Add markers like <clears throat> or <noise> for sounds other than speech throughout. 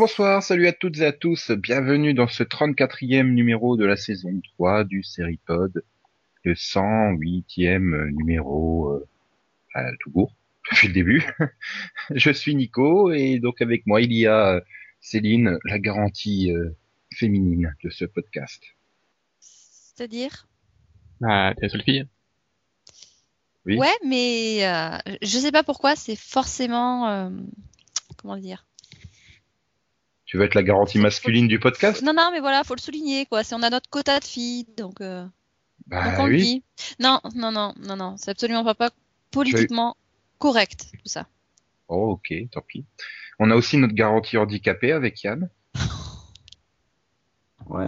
Bonsoir, salut à toutes et à tous, bienvenue dans ce 34e numéro de la saison 3 du Seripod, le 108e numéro euh, à tout court, <laughs> depuis le début. <laughs> Je suis Nico et donc avec moi il y a euh, Céline, la garantie euh, féminine de ce podcast. C'est-à-dire? Bah, t'es la seule fille. Oui. Ouais, mais euh, je sais pas pourquoi, c'est forcément. euh, comment dire? Tu veux être la garantie masculine du podcast Non, non, mais voilà, faut le souligner, quoi. C'est on a notre quota de filles, donc, euh, donc Bah on le oui. dit. Non, non, non, non, non, c'est absolument pas, pas politiquement correct, tout ça. Oh ok, tant pis. On a aussi notre garantie handicapée avec Yann. <laughs> Ouais.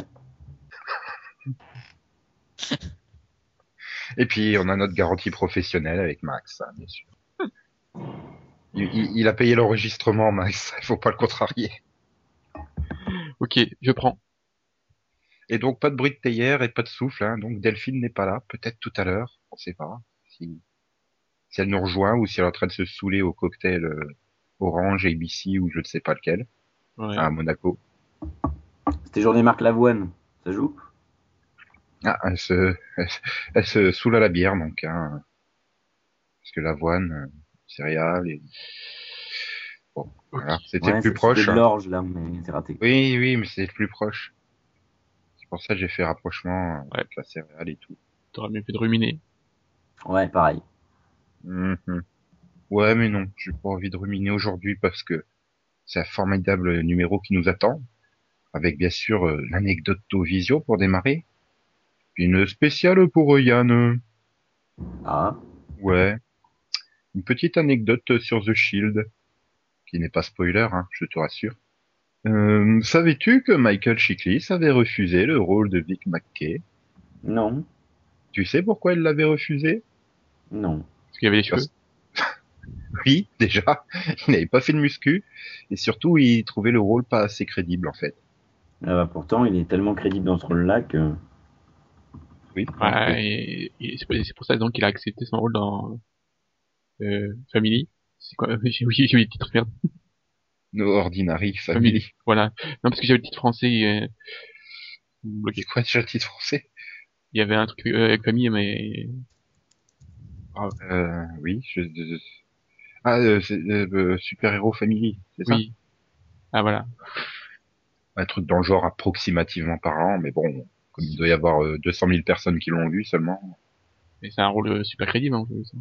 Et puis on a notre garantie professionnelle avec Max, hein, bien sûr. Il, il- il a payé l'enregistrement, Max. Il faut pas le contrarier. Ok, je prends. Et donc pas de bruit de théière et pas de souffle. Hein, donc Delphine n'est pas là. Peut-être tout à l'heure. On sait pas. Si, si elle nous rejoint ou si elle est en train de se saouler au cocktail euh, Orange, ABC ou je ne sais pas lequel Ouais. à Monaco. C'était journée Marc Lavoine. Ça joue? Ah, elle se, elle, <laughs> elle se saoule à la bière donc. Hein, parce que l'avoine, euh, céréales et bon, voilà, c'était Ouais, le plus c'est- proche. c'était hein. l'orge là, mais c'est raté. Oui, oui, mais c'est le plus proche. C'est pour ça que j'ai fait rapprochement Ouais. avec la céréale et tout. T'aurais mieux fait de ruminer. Ouais, pareil. Mhm. Ouais, mais non, j'ai pas envie de ruminer aujourd'hui parce que c'est un formidable numéro qui nous attend, avec bien sûr euh, l'anecdote d'Ovisio pour démarrer, une spéciale pour euh, Yann. Ah, Ouais, une petite anecdote sur The Shield, qui n'est pas spoiler, hein, je te rassure. Euh, Savais-tu que Michael Chiklis avait refusé le rôle de Vic McKay? Non, Tu sais pourquoi il l'avait refusé? Non. Parce qu'il y avait les cheveux. <laughs> Oui, déjà, il n'avait pas fait de muscu, et surtout, il trouvait le rôle pas assez crédible, en fait. Ah bah, pourtant, il est tellement crédible dans ce rôle-là que. Oui. Ouais, et, et c'est pour ça donc qu'il a accepté son rôle dans euh, Family. C'est quoi? <laughs> J'ai oui, j'ai eu le titre merde. No Ordinary Family. Voilà. Non, parce que j'avais le titre français. euh. C'est quoi déjà le titre français? Il y avait un truc euh, avec famille, mais euh, Oui, je... Ah, euh, c'est euh, euh, Super Hero Family, c'est ça? Oui. Ah voilà. Un truc dans le genre approximativement parlant, mais bon, comme il doit y avoir euh, 200 000 personnes qui l'ont vu seulement, Et c'est un rôle euh, super crédible. Hein, ça.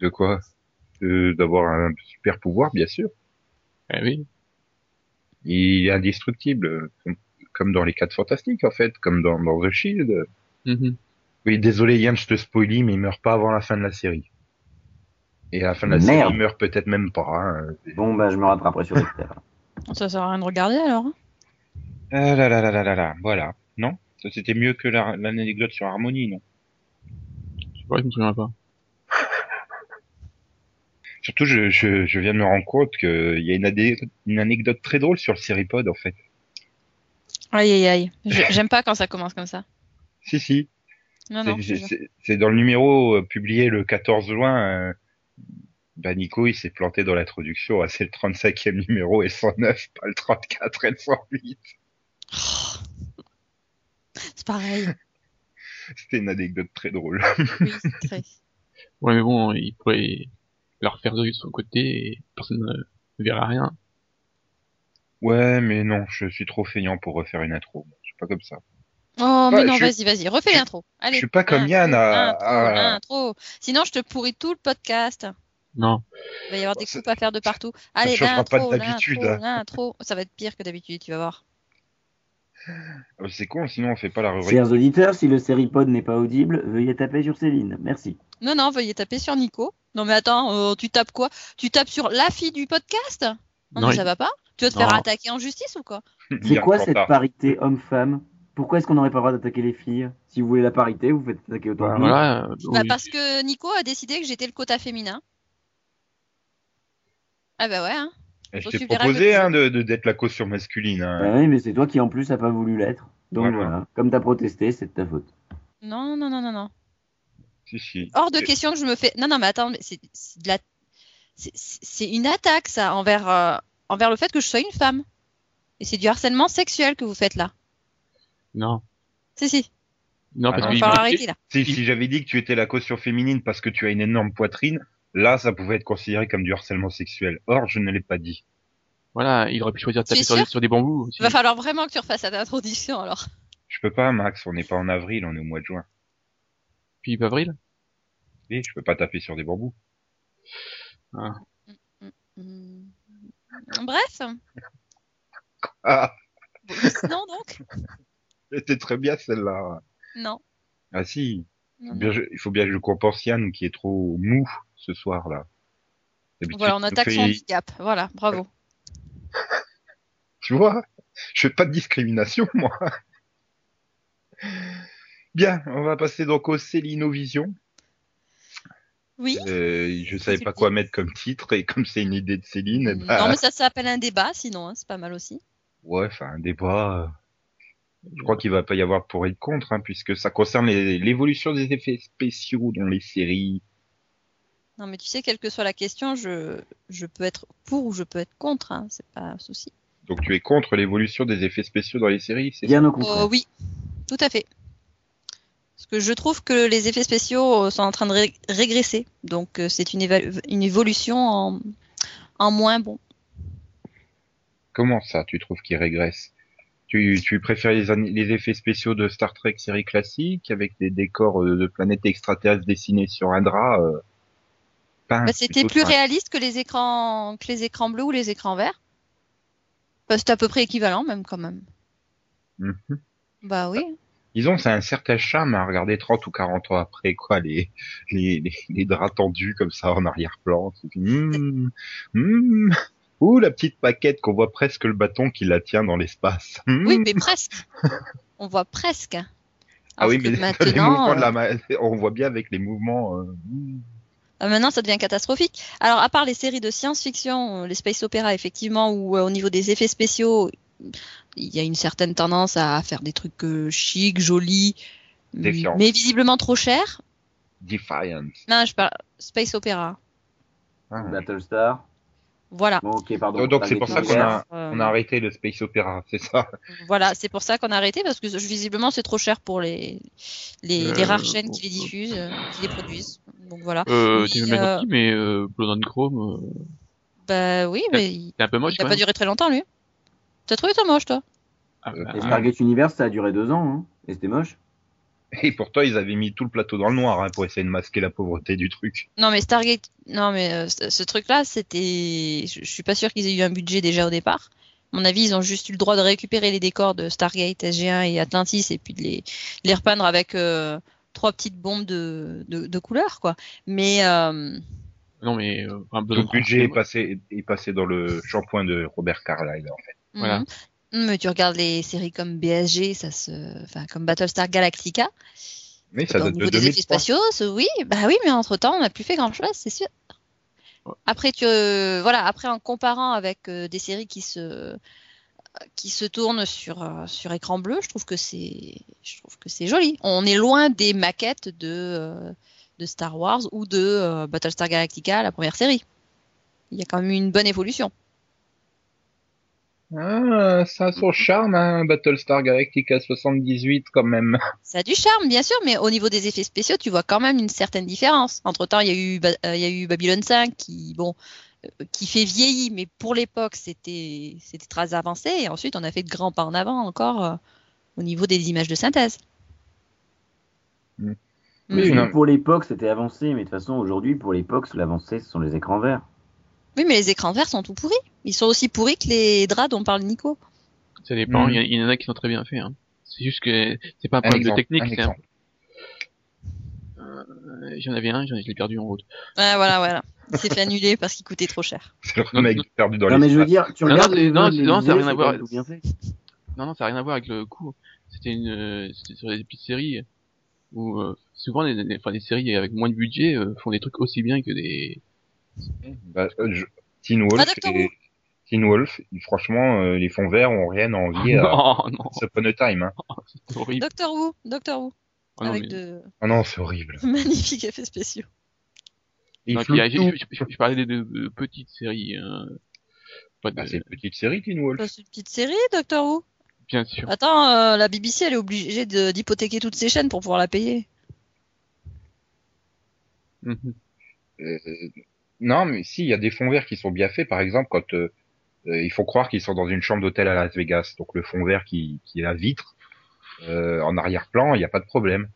de quoi? Euh, D'avoir un super pouvoir, bien sûr. Eh oui. Il est indestructible, comme- dans les 4 fantastiques, en fait, comme dans, dans The Shield. Mhm. Oui, désolé Yann, je te spoilie, mais il meurt pas avant la fin de la série. Et à la fin de la Merde. série, il meurt peut-être même pas. Hein. Bon, bah, je me rattraperai sur Dexter. <laughs> Ça sert à rien de regarder alors. hein. Ah là là là là là là, voilà. Non Ça c'était mieux que la- l'anecdote sur Harmonie, non Je sais pas, je me souviens pas. Surtout, je, je, je viens de me rendre compte qu'il y a une, adé- une anecdote très drôle sur le Seripod, en fait. Aïe, aïe, aïe. Je- <laughs> J'aime pas quand ça commence comme ça. Si, si. Non, C'est- non. je c'est- te jure. C'est c'est dans le numéro euh, publié le 14 juin. euh, bah Nico, il s'est planté dans l'introduction. Ah, c'est le 35e numéro et le 109, pas le 34 et le 108. C'est pareil. <laughs> C'était une anecdote très drôle. Oui, c'est très. Ouais, mais bon, il pourrait leur faire de son côté et personne ne verra rien. Ouais, mais non, je suis trop feignant pour refaire une intro. Je suis pas comme ça. Oh, mais non, je- vas-y, vas-y, refais je- l'intro. Allez. je suis pas comme intro, Yann à- Intro, à- intro. Sinon, je te pourris tout le podcast. Non. Il va y avoir des Ça- coupes à faire de partout. Allez, pas l'intro, de d'habitude, l'intro. Ça va être pire que d'habitude, tu vas voir. Euh, C'est con, sinon on fait pas la rubrique. Chers auditeurs, si le Seripod n'est pas audible, veuillez taper sur Céline. Merci. Non, non, veuillez taper sur Nico. Non, mais attends, euh, tu tapes quoi? Tu tapes sur la fille du podcast? Non, Non, mais il- ça va pas? Tu vas te Non. faire attaquer en justice ou quoi? <laughs> C'est quoi cette parité homme-femme? Pourquoi est-ce qu'on n'aurait pas le droit d'attaquer les filles? Si vous voulez la parité, vous faites attaquer autant Bah, voilà. euh, Bah, oui. Parce que Nico a décidé que j'étais le quota féminin. Ah bah ouais, hein. Je t'ai proposé hein, de de- d'être la caution masculine. Hein. Bah oui, mais c'est toi qui en plus a pas voulu l'être. Donc Voilà. voilà. Comme t'as protesté, c'est de ta faute. Non, non, non, non, non. Si, si. Hors de question que je me fais. Non, non, mais attends, mais c'est c'est de la. c'est- C'est c'est une attaque, ça, envers, euh, envers le fait que je sois une femme. Et c'est du harcèlement sexuel que vous faites là. Non. Si, si. Non, Ah parce falloir arrêter là. Si, si j'avais dit que tu étais la caution féminine parce que tu as une énorme poitrine, là, ça pouvait être considéré comme du harcèlement sexuel. Or, je ne l'ai pas dit. voilà, il aurait pu choisir de taper sur, des bambous aussi. Il va falloir vraiment que tu refasses cette introduction alors. Je peux pas, Max, on n'est pas en avril, on est au mois de juin. Puis avril? Et je peux pas taper sur des bambous. Hmm. Bref. Ah, Sinon donc <laughs> c'était très bien celle-là. Non. Ah si, Non, non. il faut bien que je compense Yann qui est trop mou ce soir-là. Voilà, on attaque fait- son handicap. Voilà, bravo. <laughs> Tu vois, je fais pas de discrimination, moi. Bien, on va passer donc au Célinovision. Oui. Euh, je savais tu pas quoi mettre comme titre et comme c'est une idée de Céline, Non, mais ça s'appelle un débat, sinon, hein, c'est pas mal aussi. ouais, enfin un débat. euh, Je crois qu'il va pas y avoir pour et contre, hein, puisque ça concerne l'évolution des effets spéciaux dans les séries. Non, mais tu sais, quelle que soit la question, je, je peux être pour ou je peux être contre, hein, c'est pas un souci. Donc tu es contre l'évolution des effets spéciaux dans les séries, c'est ça? Bien au contraire. Euh, oui, tout à fait. Parce que je trouve que les effets spéciaux euh, sont en train de ré- régresser. Donc euh, c'est une, évolution en, en moins bon. Comment ça, tu trouves qu'ils régressent tu, tu préfères les, effets spéciaux de Star Trek série classique avec des décors euh, de planètes extraterrestres dessinés sur un drap euh, Bah, C'était plus réaliste que les écrans que les écrans bleus ou les écrans verts. Bah, c'est à peu près équivalent même quand même. Mhm. Bah oui. Disons, c'est un certain charme à regarder 30 ou 40 ans après, quoi, les, les, les, les draps tendus comme ça en arrière-plan. Hum, hum. Ouh, la petite paquette qu'on voit presque le bâton qui la tient dans l'espace. Oui, mais presque. On voit presque. ah oui, mais <laughs> les mouvements de euh, la ma- on voit bien avec les mouvements. euh, hum. Ah, Maintenant, ça devient catastrophique. Alors, à part les séries de science-fiction, euh, les space opéra, effectivement, où euh, au niveau des effets spéciaux, il y a une certaine tendance à faire des trucs euh, chics, jolis, Défiance. mais visiblement trop chers. Defiance. Non, je parle space opéra. Ah. Battlestar. Voilà. Bon, pardon. Donc, donc, c'est pour ça qu'on a, Euh, on a arrêté le space opéra, c'est ça. Voilà, c'est pour ça qu'on a arrêté parce que visiblement c'est trop cher pour les les, les Euh, rares chaînes qui les diffusent, euh, qui les produisent. Donc voilà. Euh, euh, gentil, mais euh, Blood and Chrome, euh, Bah oui, mais il un peu moche il quand a pas duré très longtemps lui. T'as trouvé ça moche toi? Ah, bah, Et Stargate Universe, ça a duré deux ans, hein. Et c'était moche. Et pourtant, ils avaient mis tout le plateau dans le noir hein, pour essayer de masquer la pauvreté du truc. Non mais Stargate, non mais euh, ce, truc-là, c'était, je, suis pas sûr qu'ils aient eu un budget déjà au départ. À mon avis, ils ont juste eu le droit de récupérer les décors de Stargate, SG1 et Atlantis et puis de les, de les repeindre avec euh, trois petites bombes de, de, de couleur quoi. Mais euh, Non, mais euh, le budget est passé, est passé dans le shampoing de Robert Carlyle, en fait. Voilà. mhm. Mais tu regardes les séries comme BSG, ça se, enfin comme Battlestar Galactica. Mais ça date de des effets 2003. spatiaux, oui, bah oui, mais entre temps, on n'a plus fait grand chose, c'est sûr. Après, tu, euh, voilà, après en comparant avec euh, des séries qui se qui se tournent sur euh, sur écran bleu, je trouve que c'est je trouve que c'est joli. On est loin des maquettes de de Star Wars ou de Battlestar Galactica, la première série. Il y a quand même eu une bonne évolution. Ah, ça a son charme, hein, Battlestar Galactica 78, quand même. Ça a du charme, bien sûr, mais au niveau des effets spéciaux, tu vois quand même une certaine différence. Entre temps, il y a eu, euh, il y a eu Babylon 5 qui, bon, euh, qui fait vieilli, mais pour l'époque, c'était, c'était très avancé. Et ensuite, on a fait de grands pas en avant encore euh, au niveau des images de synthèse. Mm. Mm. Mais pour l'époque, c'était avancé. Mais de toute façon, aujourd'hui, pour l'époque, l'avancée, ce sont les écrans verts. Oui, mais les écrans verts sont tout pourris. Ils sont aussi pourris que les draps dont parle Nico. Ça dépend, Mm. il y, en a qui sont très bien faits. Hein. C'est juste que c'est pas un Un problème de technique, un c'est un... exemple. Euh, J'en avais un, j'en ai- je l'ai perdu en route. Ouais, voilà, voilà. Il s'est fait annuler parce qu'il coûtait trop cher. <laughs> C'est le Non, mec non. perdu dans non, mais je veux dire, tu Non, regardes non, les non, les non, ça a vidéos, rien à c'est voir. Non, non, ça n'a rien à voir avec le coup. C'était une, euh, c'était sur des petites séries où euh, souvent les, les, enfin, les séries avec moins de budget euh, font des trucs aussi bien que des. Bah, euh, je- Teen Wolf, Ah, et... Teen Wolf, franchement, euh, les fonds verts ont rien à envier <laughs> à non, non, Upon a Time. Hein. <laughs> c'est horrible. Doctor Who, Doctor Who, Ah non, avec mais- de Oh non, c'est horrible. <laughs> magnifiques effets spéciaux. Non, puis, tout. je, je- je- je parlais de, de- de petites séries. hein. Pas de- Bah, c'est une petite série, Teen Wolf. Bah, C'est une petite série, Doctor Who. Bien sûr. Attends, euh, la BBC, elle est obligée de- d'hypothéquer toutes ses chaînes pour pouvoir la payer. Euh, non, mais si, il y a des fonds verts qui sont bien faits. Par exemple, quand euh, euh, il faut croire qu'ils sont dans une chambre d'hôtel à Las Vegas, donc le fond vert qui, est la vitre, euh, en arrière-plan, il n'y a pas de problème.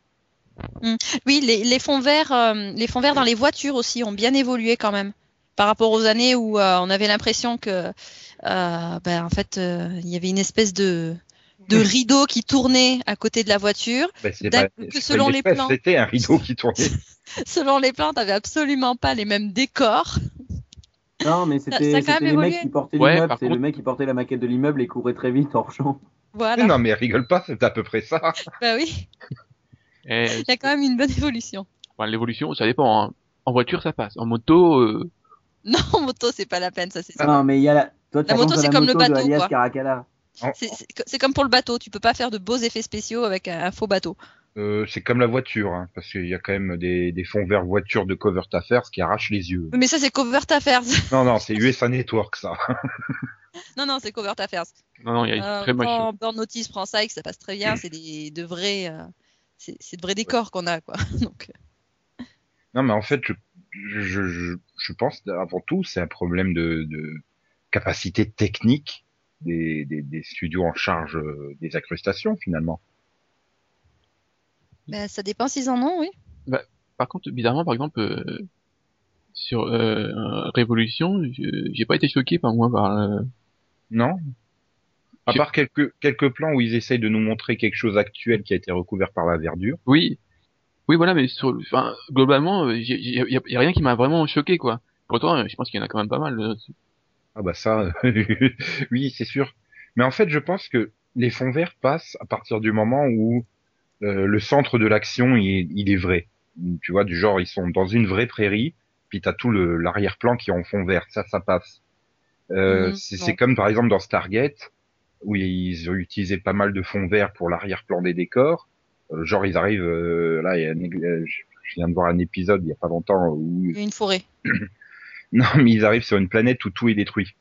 Oui, les, fonds verts, les fonds verts dans les voitures aussi ont bien évolué quand même par rapport aux années où on avait l'impression que, ben, en fait, il y avait une espèce de de rideau qui tournait à côté de la voiture. Ben, pas- que c'est selon les plans. C'était un rideau qui tournait. <laughs> Selon les plans, t'avais absolument pas les mêmes décors. Non, mais c'était les mecs qui portaient Ouais, l'immeuble. C'est contre- le mec qui portait la maquette de l'immeuble et courait très vite hors champ. Voilà. Non, mais rigole pas, c'est à peu près ça. Bah oui, Et, <laughs> il y a quand même une bonne évolution. enfin, l'évolution, ça dépend. hein. En voiture, ça passe. En moto, euh, <laughs> Non, en moto, c'est pas la peine, ça c'est ça. Non, mais il y a la. Toi, moto, c'est comme le moto bateau, Alias quoi. Caracalla. C'est- comme pour le bateau, tu peux pas faire de beaux effets spéciaux avec un, un faux bateau. Euh, c'est comme la voiture, hein, parce qu'il y a quand même des, des fonds verts voitures de Covert Affairs qui arrachent les yeux. Mais ça, c'est Covert Affairs. <laughs> Non, non, c'est USA Network, ça. <laughs> non, non, c'est Covert Affairs. non, non, il y a Euh, très quand Burn Notice prend ça et que ça passe très bien, c'est des de vrais, euh, c'est de vrais décors qu'on a, quoi. <laughs> Donc, euh, Non, mais en fait, je, je, je, je pense avant tout, c'est un problème de, de capacité technique des, des, des studios en charge euh, des incrustations, finalement. ben, ça dépend s'ils en ont, oui. Par contre, bizarrement, par exemple, euh, sur euh, Révolution, je- j'ai pas été choqué par moi par. euh, Non À part quelques, quelques plans où ils essayent de nous montrer quelque chose actuel qui a été recouvert par la verdure. Oui, oui, voilà, mais sur, enfin, globalement, j'ai- y a, y a rien qui m'a vraiment choqué, quoi. Pourtant, je pense qu'il y en a quand même pas mal. Ah bah ça, <laughs> oui, c'est sûr. Mais en fait, je pense que les fonds verts passent à partir du moment où euh, le centre de l'action, il, il est vrai. Tu vois, du genre, ils sont dans une vraie prairie, puis t'as tout le l'arrière-plan qui est en fond vert. Ça, ça passe. Euh, Mhm, c'est comme par exemple dans Stargate, où ils ont utilisé pas mal de fonds verts pour l'arrière-plan des décors. Euh, genre, ils arrivent, euh, là, il y a euh, je je viens de voir un épisode il y a pas longtemps où Il y a une forêt. <clears throat> <laughs> non, mais ils arrivent sur une planète où tout est détruit.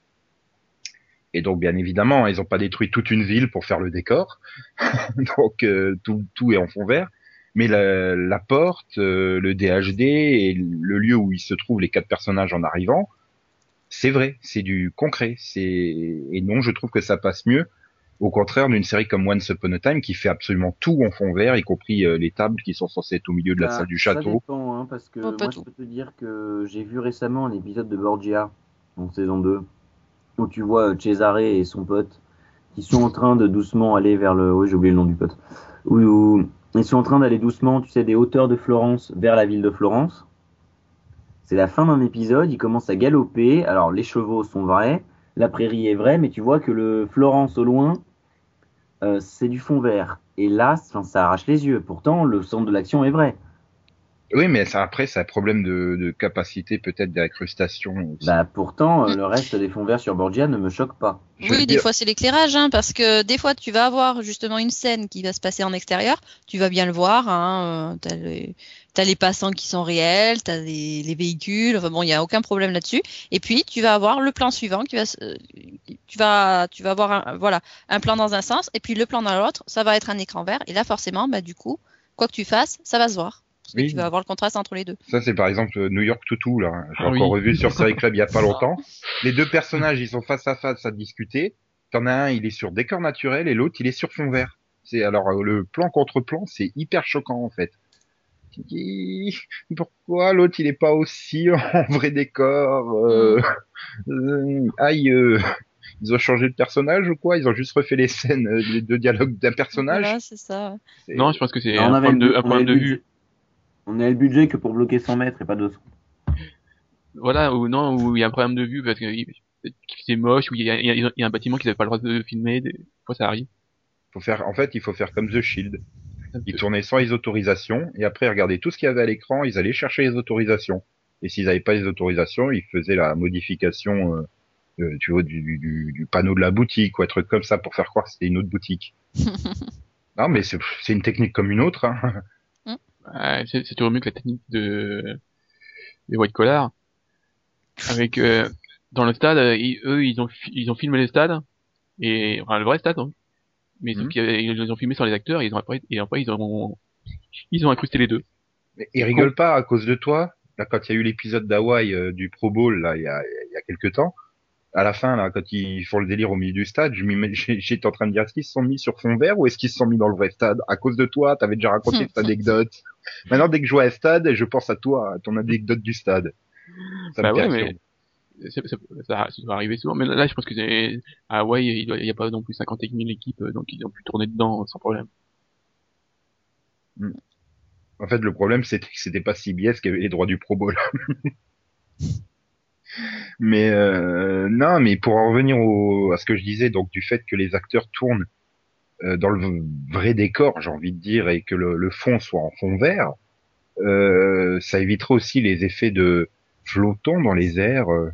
Et donc, bien évidemment, ils n'ont pas détruit toute une ville pour faire le décor. <laughs> donc, euh, tout, tout est en fond vert. Mais la, porte, euh, le DHD et le lieu où ils se trouvent les quatre personnages en arrivant, c'est vrai, c'est du concret. Et non, je trouve que ça passe mieux. Au contraire d'une série comme Once Upon a Time qui fait absolument tout en fond vert, y compris euh, les tables qui sont censées être au milieu de la Bah, salle du Ça château. dépend, hein, parce que Oh, moi, je peux te dire que j'ai vu récemment un épisode de Borgia, en saison 2, où tu vois euh, Cesare et son pote qui sont en train de doucement aller vers le... Oui, j'ai oublié le nom du pote. Où, où ils sont en train d'aller doucement, tu sais, des hauteurs de Florence vers la ville de Florence. C'est la fin d'un épisode, ils commencent à galoper. Alors, les chevaux sont vrais, la prairie est vraie, mais tu vois que le Florence au loin, c'est du fond vert. Et là, ça arrache les yeux. Pourtant, le centre de l'action est vrai. Oui, mais ça, après, c'est un problème de, de capacité peut-être d'incrustation. Bah pourtant, euh, le reste des fonds verts sur Borgia ne me choque pas. Je veux Oui, des dire- fois c'est l'éclairage, hein, parce que des fois tu vas avoir justement une scène qui va se passer en extérieur, tu vas bien le voir, hein, euh, t'as les, t'as les passants qui sont réels, t'as les, les véhicules, enfin bon, il y a aucun problème là-dessus. Et puis tu vas avoir le plan suivant qui va, se- euh, tu vas, tu vas avoir un, voilà, un plan dans un sens, et puis le plan dans l'autre, ça va être un écran vert, et là forcément, bah du coup, quoi que tu fasses, ça va se voir. Parce que Oui. tu vas avoir le contraste entre les deux. Ça, c'est par exemple euh, New York Toutou, là. J'ai Ah encore oui. revu sur Série Club il y a pas <laughs> longtemps. Les deux personnages, ils sont face à face à discuter. T'en as un, il est sur décor naturel et l'autre, il est sur fond vert. C'est alors euh, le plan contre plan, c'est hyper choquant en fait. <laughs> Pourquoi l'autre il est pas aussi <laughs> en vrai décor euh, euh, Aïe, euh, ils ont changé de personnage ou quoi? Ils ont juste refait les scènes, euh, les deux dialogues d'un personnage? Voilà, c'est ça. Non, je pense que c'est un problème de, un problème de vue. On avait le budget que pour bloquer 100 mètres et pas 200. Voilà, ou non, où il y a un problème de vue parce que c'est moche, ou il y a, y a- y a un bâtiment qu'ils n'avaient pas le droit de filmer, des fois ça arrive. faut faire, en fait, il faut faire comme The Shield. Ils tournaient sans les autorisations et après ils regardaient tout ce qu'il y avait à l'écran, ils allaient chercher les autorisations. Et s'ils n'avaient pas les autorisations, ils faisaient la modification, euh, euh, tu vois, du, du, du panneau de la boutique ou un truc comme ça pour faire croire que c'était une autre boutique. <laughs> non, mais c'est c'est une technique comme une autre. Hein. Ouais, c'est c'est toujours mieux que la technique de des white collar. Avec euh, dans le stade, euh, ils- eux, ils ont, ils ont filmé le stade, et, enfin, le vrai stade, hein. Mais Mhm. avaient- ils ont filmé sur les acteurs, et ils ont après, et après, ils ont, ils ont incrusté les deux. Mais Ils rigolent pas à cause de toi. Là, quand il y a eu l'épisode d'Hawaï euh, du Pro Bowl, là, il y a, il y a quelques temps, à la fin, là, quand ils font le délire au milieu du stade, <laughs> j'étais en train de dire, est-ce qu'ils se sont mis sur fond vert ou est-ce qu'ils se sont mis dans le vrai stade? À cause de toi, t'avais déjà raconté cette anecdote. Maintenant, dès que je vois un stade, je pense à toi, à ton anecdote du stade. Ça Bah me ouais, mais ça, ça, ça, ça doit arriver souvent. Mais là, je pense que c'est, à Hawaï, il doit- il y a pas non plus 50 000 équipes, euh, donc ils ont pu tourner dedans sans problème. En fait, le problème, c'était que c'était pas CBS qui avait les droits du Pro Bowl. <laughs> mais euh, non, mais pour en revenir au, à ce que je disais, donc du fait que les acteurs tournent dans le vrai décor, j'ai envie de dire, et que le, le fond soit en fond vert, euh, ça évitera aussi les effets de flottons dans les airs, euh,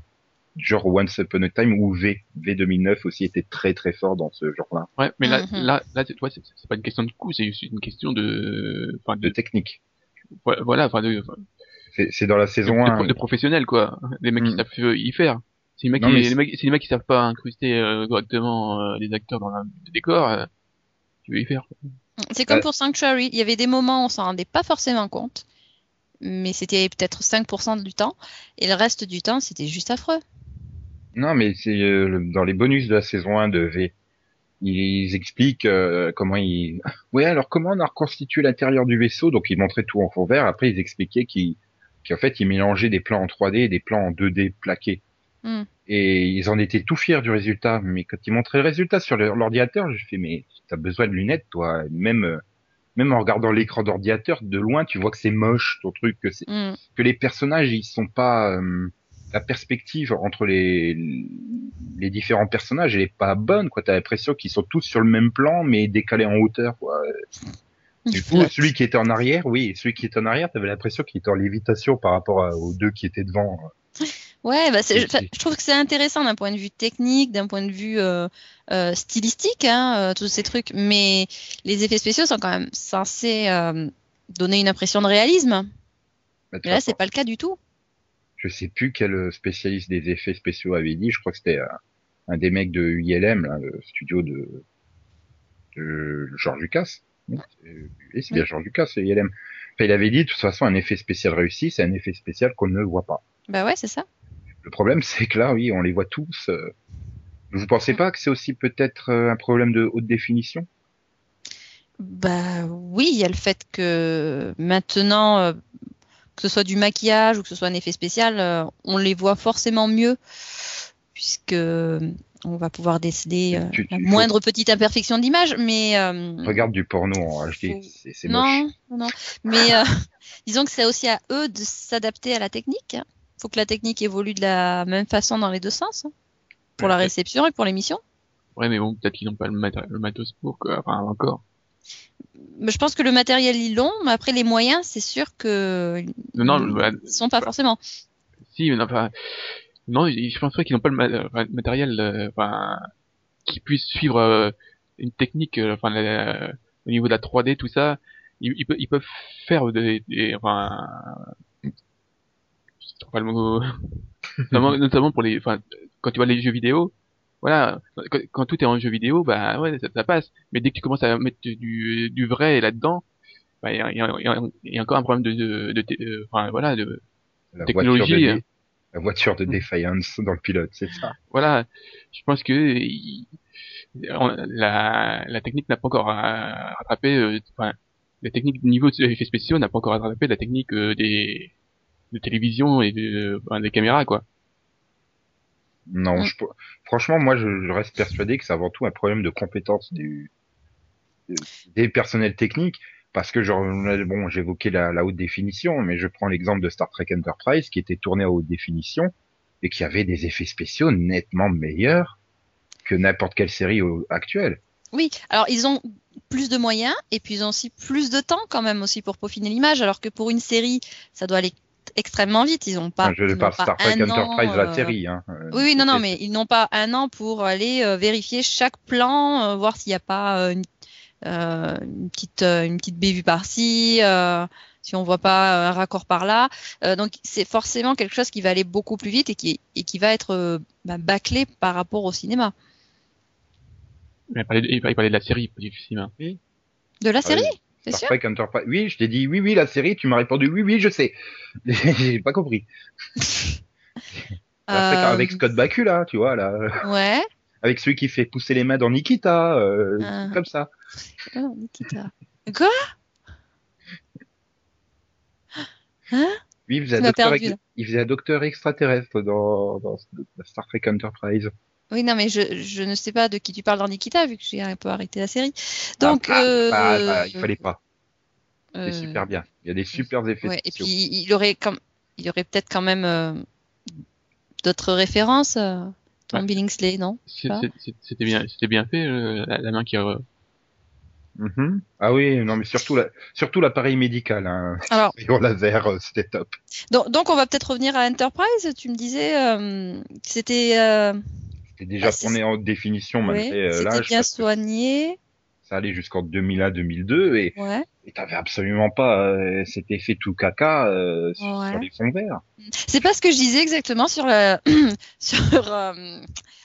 genre Once Upon a Time ou V. V 2009 aussi était très très fort dans ce genre-là Ouais, mais là, Mhm. là, là, c'est, toi, c'est, pas une question de coût, c'est juste une question de, enfin, de de, technique. voilà, enfin, de, C'est c'est dans la de, saison de- 1. de professionnels, quoi. Les mecs qui Mm. savent euh, y faire. C'est les mecs, Non, qui, mais les mecs, les mecs qui savent pas incruster euh, correctement euh, les acteurs dans le décor. Tu veux y faire. C'est comme Euh, pour Sanctuary. Il y avait des moments où on s'en rendait pas forcément compte, mais c'était peut-être 5% du temps, et le reste du temps, c'était juste affreux. Non, mais c'est euh, le- dans les bonus de la saison 1 de V. Ils expliquent euh, comment ils. <laughs> Oui, alors comment on a reconstitué l'intérieur du vaisseau? Donc ils montraient tout en fond vert. Après ils expliquaient qu'ils qu'en fait ils mélangeaient des plans en 3D et des plans en 2D plaqués. Hmm. Et ils en étaient tout fiers du résultat. Mais quand ils montraient le résultat sur l'ordinateur, je fais mais t'as besoin de lunettes toi. Même euh, même en regardant l'écran d'ordinateur de loin, tu vois que c'est moche ton truc, que c'est Mm. que les personnages ils sont pas euh, la perspective entre les les différents personnages elle est pas bonne quoi t'as l'impression qu'ils sont tous sur le même plan mais décalés en hauteur quoi du coup celui qui était en arrière oui celui qui était en arrière t'avais l'impression qu'il était en lévitation par rapport aux deux qui étaient devant Ouais, bah je trouve que c'est intéressant d'un point de vue technique, d'un point de vue euh, euh, stylistique, hein, euh, tous ces trucs. Mais les effets spéciaux sont quand même censés donner une impression de réalisme. Toute Mais là, c'est pas le cas du tout. je sais plus quel spécialiste des effets spéciaux avait dit je crois que c'était un des mecs de là, le studio de de George Lucas oui c'est oui, bien George Lucas c'est ILM enfin, il avait dit de toute façon un effet spécial réussi c'est un effet spécial qu'on ne voit pas Bah ouais, c'est ça. Le problème, <laughs> c'est que là, oui, on les voit tous. euh. Vous pensez pas que c'est aussi peut-être euh, un problème de haute définition? Bah oui, il y a le fait que maintenant, euh, que ce soit du maquillage ou que ce soit un effet spécial, euh, on les voit forcément mieux puisque on va pouvoir déceler euh, Tu- tu- la faut- moindre petite imperfection d'image, mais Regarde du porno en HD, c'est moche. non, non. Mais <laughs> disons que c'est aussi à eux de s'adapter à la technique. hein. Faut que la technique évolue de la même façon dans les deux sens, hein, pour la réception et pour l'émission. Ouais, mais bon, peut-être qu'ils n'ont pas le, le matos pour, quoi. Enfin, encore. Mais je pense que le matériel ils l'ont, mais après les moyens, c'est sûr que Non, ils bah, sont pas forcément. si, mais non, enfin, non, je pense pas qu'ils n'ont pas le matériel, euh, enfin, qui puisse suivre euh, une technique, euh, enfin, la- au niveau de la 3D, tout ça. Ils, ils, peuvent- ils peuvent faire des, des enfin, pas le mot, <laughs> notamment, notamment pour les, enfin, quand tu vois les jeux vidéo, voilà, quand, quand tout est en jeu vidéo, bah ouais, ça, ça passe. Mais dès que tu commences à mettre du, du vrai là-dedans, bah, il y a, y, y encore un problème de, de, de, de- enfin, voilà, de, La technologie, voiture hein. la voiture de <laughs> défaillance dans le pilote, c'est ça. voilà, je pense que il- on- la, la technique n'a pas encore ra- rattrapé, euh, enfin, la technique du niveau des effets spéciaux n'a pas encore rattrapé la technique euh, des de télévision et de, enfin, des caméras, quoi. Non, Mm. je, franchement, moi, je, je reste persuadé que c'est avant tout un problème de compétence du, de- des personnels techniques. Parce que, genre, bon, j'évoquais la, la haute définition, mais je prends l'exemple de Star Trek Enterprise qui était tourné à haute définition et qui avait des effets spéciaux nettement meilleurs que n'importe quelle série actuelle. Oui, alors ils ont plus de moyens et puis ils ont aussi plus de temps quand même aussi pour peaufiner l'image, alors que pour une série, ça doit aller extrêmement vite. Ils ont pas. Je ils n'ont parle pas Star Trek un an, Enterprise, la série. Hein. Euh, Oui, oui, non, non, mais ils n'ont pas un an pour aller euh, vérifier chaque plan, euh, voir s'il n'y a pas euh, une, euh, une petite euh, une petite bévue par-ci, euh, si on voit pas un raccord par là. Euh, donc c'est forcément quelque chose qui va aller beaucoup plus vite et qui, et qui va être euh, bah, bâclé par rapport au cinéma. Il parlait de, il parlait de la série, pas du cinéma. De la Ah série, sûr Trek Enterprise. Oui, je t'ai dit oui, oui, la série. Tu m'as répondu oui, oui, je sais. <laughs> J'ai pas compris. <laughs> Après, Euh, Avec Scott Bakula, tu vois, là. Ouais. Avec celui qui fait pousser les mains dans Nikita, euh, Ah. comme ça. Oh, Nikita. Quoi? Oui, il faisait, un docteur, perdu, ex- là. il faisait un docteur extraterrestre dans, dans Star Trek Enterprise. Oui, non, mais je, je ne sais pas de qui tu parles dans Nikita, vu que j'ai un peu arrêté la série. Donc, Ah, euh, bah, bah, il fallait pas. C'est euh, super bien. Il y a des super effets Ouais, et puis il aurait comme, il aurait peut-être quand même euh, d'autres références. Euh, Tom Ouais. Billingsley, non? C'était bien, c'était bien fait, euh, la, la main qui. euh. Ah oui, non, mais surtout la, surtout l'appareil médical, hein. Alors, <laughs> laser, euh, c'était top. donc, donc on va peut-être revenir à Enterprise. Tu me disais, euh, que c'était, euh, C'était déjà Ah, tourné en haute définition, ouais, malgré euh, l'âge. bien soigné. Ça allait jusqu'en 2001-2002 et Ouais. et t'avais absolument pas euh, cet effet tout caca euh, sur, Ouais. sur les fonds verts. C'est pas ce que je disais exactement sur le, <clears throat> sur euh,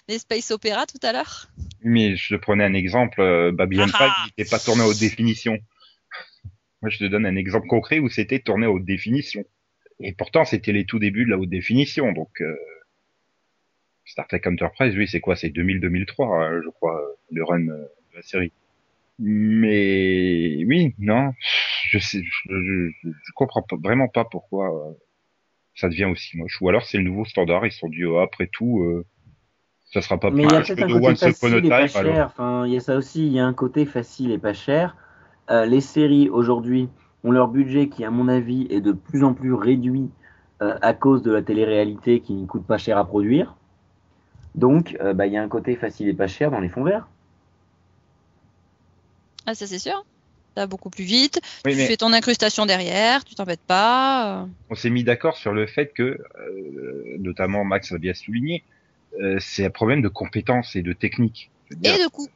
les space opéra tout à l'heure. Mais je te prenais un exemple, euh, Babylon Ah 5 ah. n'était pas tourné à haute définition. Moi, je te donne un exemple concret où c'était tourné à haute définition. Et pourtant, c'était les tout débuts de la haute définition. Donc, euh, Star Trek Enterprise, oui, c'est quoi C'est 2000-2003, euh, je crois, euh, le run euh, de la série. Mais oui, non, je sais, je, je, je- je comprends pas, vraiment pas pourquoi ça devient aussi moche. Ou alors c'est le nouveau standard, ils sont dit, oh, après tout, euh, ça sera pas Mais plus il y a peut-être un côté facile et pas Time, alors. cher. Enfin, il y a ça aussi. Il y a un côté facile et pas cher. Euh, les séries aujourd'hui ont leur budget qui, à mon avis, est de plus en plus réduit euh, à cause de la télé-réalité qui ne coûte pas cher à produire. Donc, euh, bah, il y a un côté facile et pas cher dans les fonds verts. Ah, ça c'est sûr. Ça beaucoup plus vite. Oui, tu mais fais ton incrustation derrière, tu t'embêtes pas. euh. on s'est mis d'accord sur le fait que, euh, notamment Max l'a bien souligné, euh, c'est un problème de compétences et de technique. Et de coup,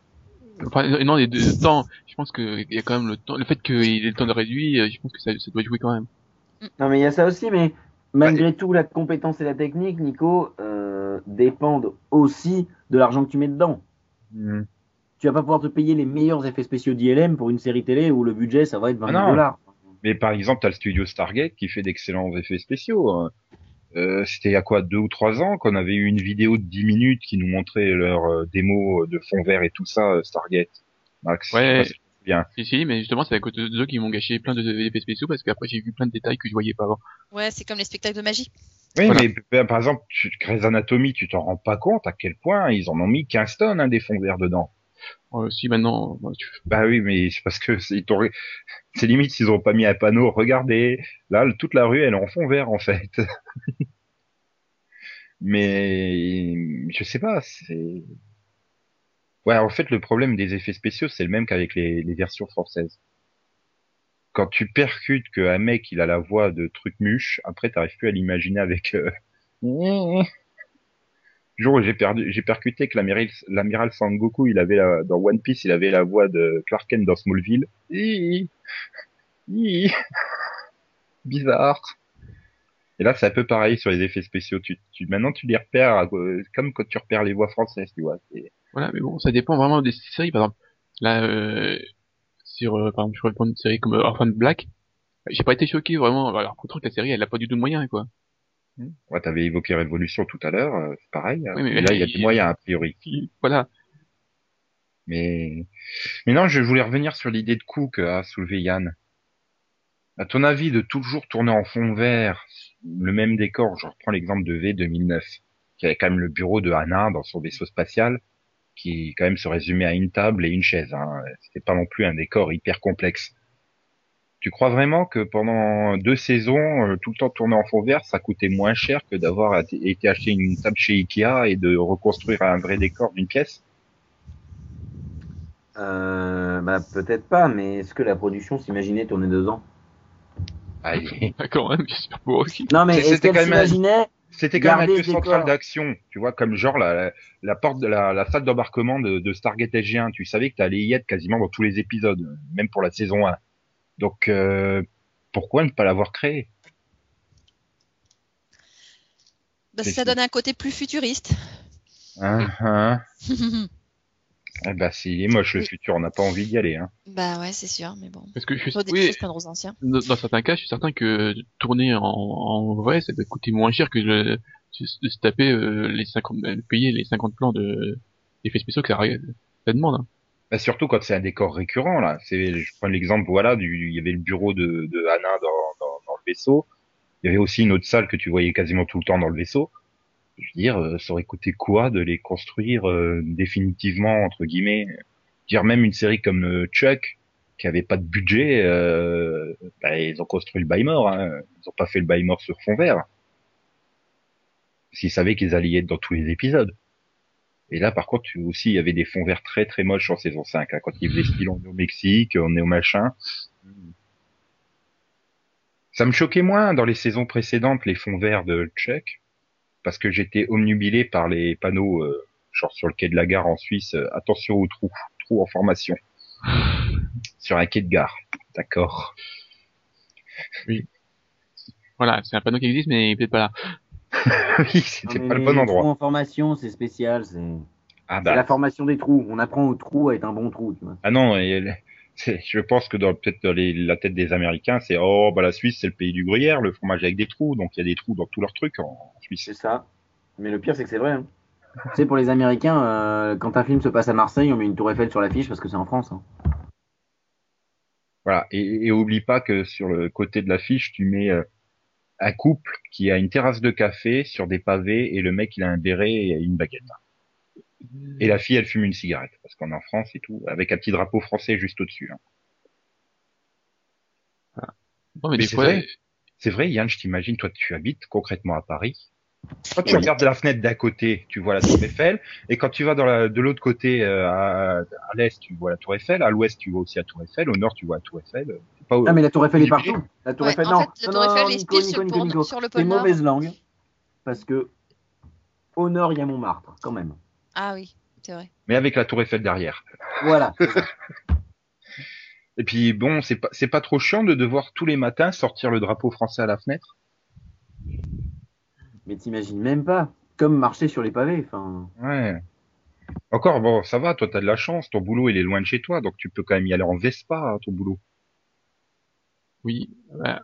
Enfin, non, les deux le temps. Je pense qu'il y a quand même le temps. Le fait qu'il ait le temps de réduit, je pense que ça, ça doit jouer quand même. Non, mais il y a ça aussi, mais malgré tout, la compétence et la technique, Nico, euh, dépendent aussi de l'argent que tu mets dedans. hmm, Tu vas pas pouvoir te payer les meilleurs effets spéciaux d'ILM pour une série télé où le budget, ça va être 20 Ah 000 non. dollars. Mais par exemple, t'as le studio Stargate qui fait d'excellents effets spéciaux. hein. Euh, C'était il y a quoi deux ou trois ans qu'on avait eu une vidéo de 10 minutes qui nous montrait leur euh, démo de fond vert et tout ça, euh, Stargate. Max, Ouais. Pas si. Si, mais justement, c'est à cause de eux qui m'ont gâché plein de d'effets spéciaux parce qu'après j'ai vu plein de détails que je voyais pas avant. ouais, c'est comme les spectacles de magie. Oui, Voilà. mais ben, par exemple, tu, Grey's Anatomy, tu t'en rends pas compte à quel point ils en ont mis 15 tonnes hein, des fonds verts dedans. Euh, si maintenant, bah, tu- Bah oui, mais c'est parce que <laughs> c'est ils t'auraient- c'est limite s'ils ont pas mis un panneau. Regardez, là, toute la rue, elle est en fond vert en fait. <laughs> mais je sais pas, c'est. Ouais, en fait, le problème des effets spéciaux, c'est le même qu'avec les, les versions françaises. Quand tu percutes qu'un mec, il a la voix de truc muche, après, t'arrives plus à l'imaginer avec. Euh... Le jour où j'ai perdu, j'ai percuté que l'amiral, Sangoku, il avait la- dans One Piece, il avait la voix de Clark dans Smallville. <laughs> Bizarre. Et là, c'est un peu pareil sur les effets spéciaux. Tu, tu, maintenant, tu les repères euh, comme quand tu repères les voix françaises, tu vois. Voilà, mais bon, ça dépend vraiment des séries. Par exemple, là, euh, sur, euh, par exemple, je reprends une série comme euh, Orphan Black, j'ai pas été choqué vraiment. Alors que la série, elle a pas du tout de moyens, quoi. Ouais, t'avais évoqué Révolution tout à l'heure, euh, c'est pareil. Oui, mais là, il y a des moyens, a priori. Voilà. Mais, mais non, je voulais revenir sur l'idée de coup qu'a soulevé Yann. À ton avis, de toujours tourner en fond vert, le même décor, je reprends l'exemple de V 2009, qui avait quand même le bureau de Anna dans son vaisseau spatial, qui quand même se résumait à une table et une chaise. Hein. C'était pas non plus un décor hyper complexe. Tu crois vraiment que pendant deux saisons, euh, tout le temps tourné en fond vert, ça coûtait moins cher que d'avoir été acheter une table chez Ikea et de reconstruire un vrai décor d'une pièce? Euh, bah, peut-être pas, mais est-ce que la production s'imaginait tourner deux ans? Allez. <laughs> Quand même, j'espère pour aussi. Non, mais est-ce c'était qu'elle quand même un- s'imaginait C'était quand même un lieu ce central d'action, tu vois, comme genre la, la, porte de la, la salle d'embarquement de, de Stargate SG1. Tu savais que t'allais y être quasiment dans tous les épisodes, même pour la saison 1. Donc, euh, pourquoi ne pas l'avoir créé? Bah, C'est ça donne un côté plus futuriste. hein, hein <laughs> Eh ben, s'il est moche le Oui. futur, on n'a pas envie d'y aller. Hein. bah ouais, c'est sûr, mais bon. Parce que je suis, Faut oui, aux anciens. dans, dans certains cas, je suis certain que tourner en, en vrai, ça doit coûter moins cher que de se taper euh, les 50, euh, payer les 50 plans de d'effets spéciaux que ça, ça demande. hein. Bah, surtout quand c'est un décor récurrent là. C'est, je prends l'exemple, voilà, du, il y avait le bureau de, de Anna dans, dans, dans le vaisseau. Il y avait aussi une autre salle que tu voyais quasiment tout le temps dans le vaisseau. Je veux dire, euh, ça aurait coûté quoi de les construire euh, définitivement entre guillemets? Dire même une série comme euh, Chuck qui avait pas de budget, euh, bah, ils ont construit le bail mort. Hein. Ils ont pas fait le bail mort sur fond vert. Qu'ils savaient qu'ils allaient y être dans tous les épisodes. Et là, par contre, aussi, il y avait des fonds verts très très moches en saison 5. hein, quand ils faisaient style on est au Mexique, on est au machin. Ça me choquait moins dans les saisons précédentes, les fonds verts de Chuck, parce que j'étais omnubilé par les panneaux, euh, genre sur le quai de la gare en Suisse, euh, attention aux trous, trous en formation. <laughs> Sur un quai de gare. D'accord. Voilà, c'est un panneau qui existe, mais il est peut-être pas là. <laughs> oui, c'était pas le bon les endroit. trous en formation, c'est spécial. C'est Ah la bah, formation des trous. On apprend au trou à être un bon trou. Tu vois. ah non, et, je pense que dans peut-être dans les- la tête des Américains, c'est oh bah la Suisse c'est le pays du gruyère, le fromage avec des trous, donc il y a des trous dans tous leurs trucs en, en Suisse. C'est ça. Mais le pire, c'est que c'est vrai. Hein. tu sais, pour les Américains, euh, quand un film se passe à Marseille, on met une tour Eiffel sur l'affiche parce que c'est en France. hein. Voilà. Et, et oublie pas que sur le côté de l'affiche, tu mets euh, un couple qui a une terrasse de café sur des pavés et le mec il a un béret et une baguette. Et la fille elle fume une cigarette parce qu'on est en France et tout, avec un petit drapeau français juste au-dessus. hein. Non, mais c'est fois, vrai. C'est vrai, Yann, je t'imagine, toi tu habites concrètement à Paris. Quand tu Oui. regardes de la fenêtre d'à côté, tu vois la tour Eiffel, et quand tu vas dans la, de l'autre côté, euh, à, à l'est, tu vois la tour Eiffel, à l'ouest, tu vois aussi la tour Eiffel, au nord, tu vois la tour Eiffel. Pas Ah, mais la tour Eiffel est partout. La tour Ouais, Eiffel, en non. fait, la tour non, Eiffel non, est sur, Nico, le Nico, pôle- sur le C'est pôle Nord. mauvaise langue. Parce que au nord, il y a Montmartre, quand même. Ah oui, c'est vrai. mais avec la tour Eiffel derrière. Voilà. <laughs> Et puis bon, c'est pas c'est pas trop chiant de devoir tous les matins sortir le drapeau français à la fenêtre. Mais t'imagines même pas. Comme marcher sur les pavés. Enfin, Ouais. Encore bon, ça va, toi t'as de la chance, ton boulot il est loin de chez toi, donc tu peux quand même y aller en Vespa à ton boulot. oui. ouais.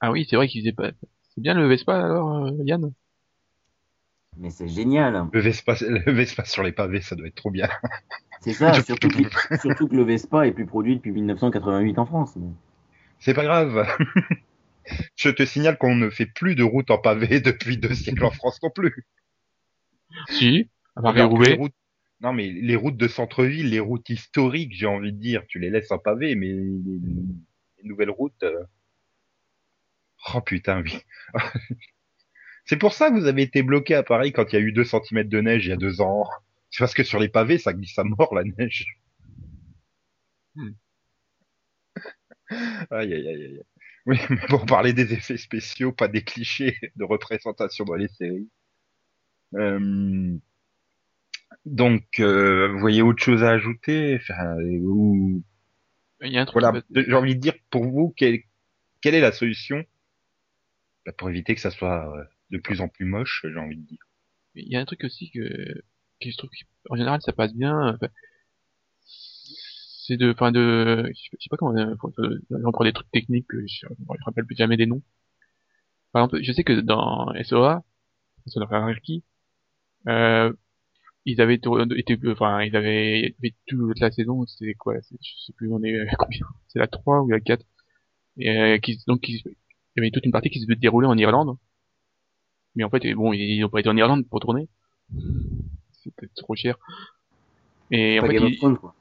Ah oui, c'est vrai qu'ils faisaient pas. C'est bien le Vespa alors, euh, Yann? Mais c'est génial. Le Vespa, le Vespa sur les pavés, ça doit être trop bien. C'est ça. <laughs> surtout, que, surtout que le Vespa est plus produit depuis 1988 en France. mais- C'est pas grave. <laughs> Je te signale qu'on ne fait plus de routes en pavé <laughs> depuis deux siècles en France non plus. Si. À part Regarde, les Roubaix. routes- Non mais les routes de centre-ville, les routes historiques, j'ai envie de dire, tu les laisses en pavé, mais les, les nouvelles routes. euh, Oh putain, oui. C'est pour ça que vous avez été bloqué à Paris quand il y a eu 2 cm de neige il y a deux ans. C'est parce que sur les pavés, ça glisse à mort la neige. Hmm. Aïe aïe aïe aïe. Oui, mais pour parler des effets spéciaux, pas des clichés de représentation dans les séries. Euh, Donc, euh, vous voyez autre chose à ajouter? Enfin, ou... Il y a un truc. Voilà, j'ai envie de dire pour vous, quelle, quelle est la solution? Bah, pour éviter que ça soit euh, de plus en plus moche, j'ai envie de dire. Il y a un truc aussi que, que je trouve qu'en général ça passe bien. enfin, C'est de, enfin de, je sais- pas comment, euh, encore des trucs techniques que je, je rappelle plus jamais des noms. Par exemple, je sais que dans SOA, sur leur hierarchie, euh, ils avaient été, enfin, ils avaient fait toute la saison, c'était quoi, c'est- je sais plus, on est à <laughs> combien, c'est la 3 ou la 4, et euh, donc, il y avait toute une partie qui se déroulait en Irlande, mais en fait, bon, ils n'ont pas été en Irlande pour tourner, c'était trop cher, et en Pas fait, ils- Thrones, quoi.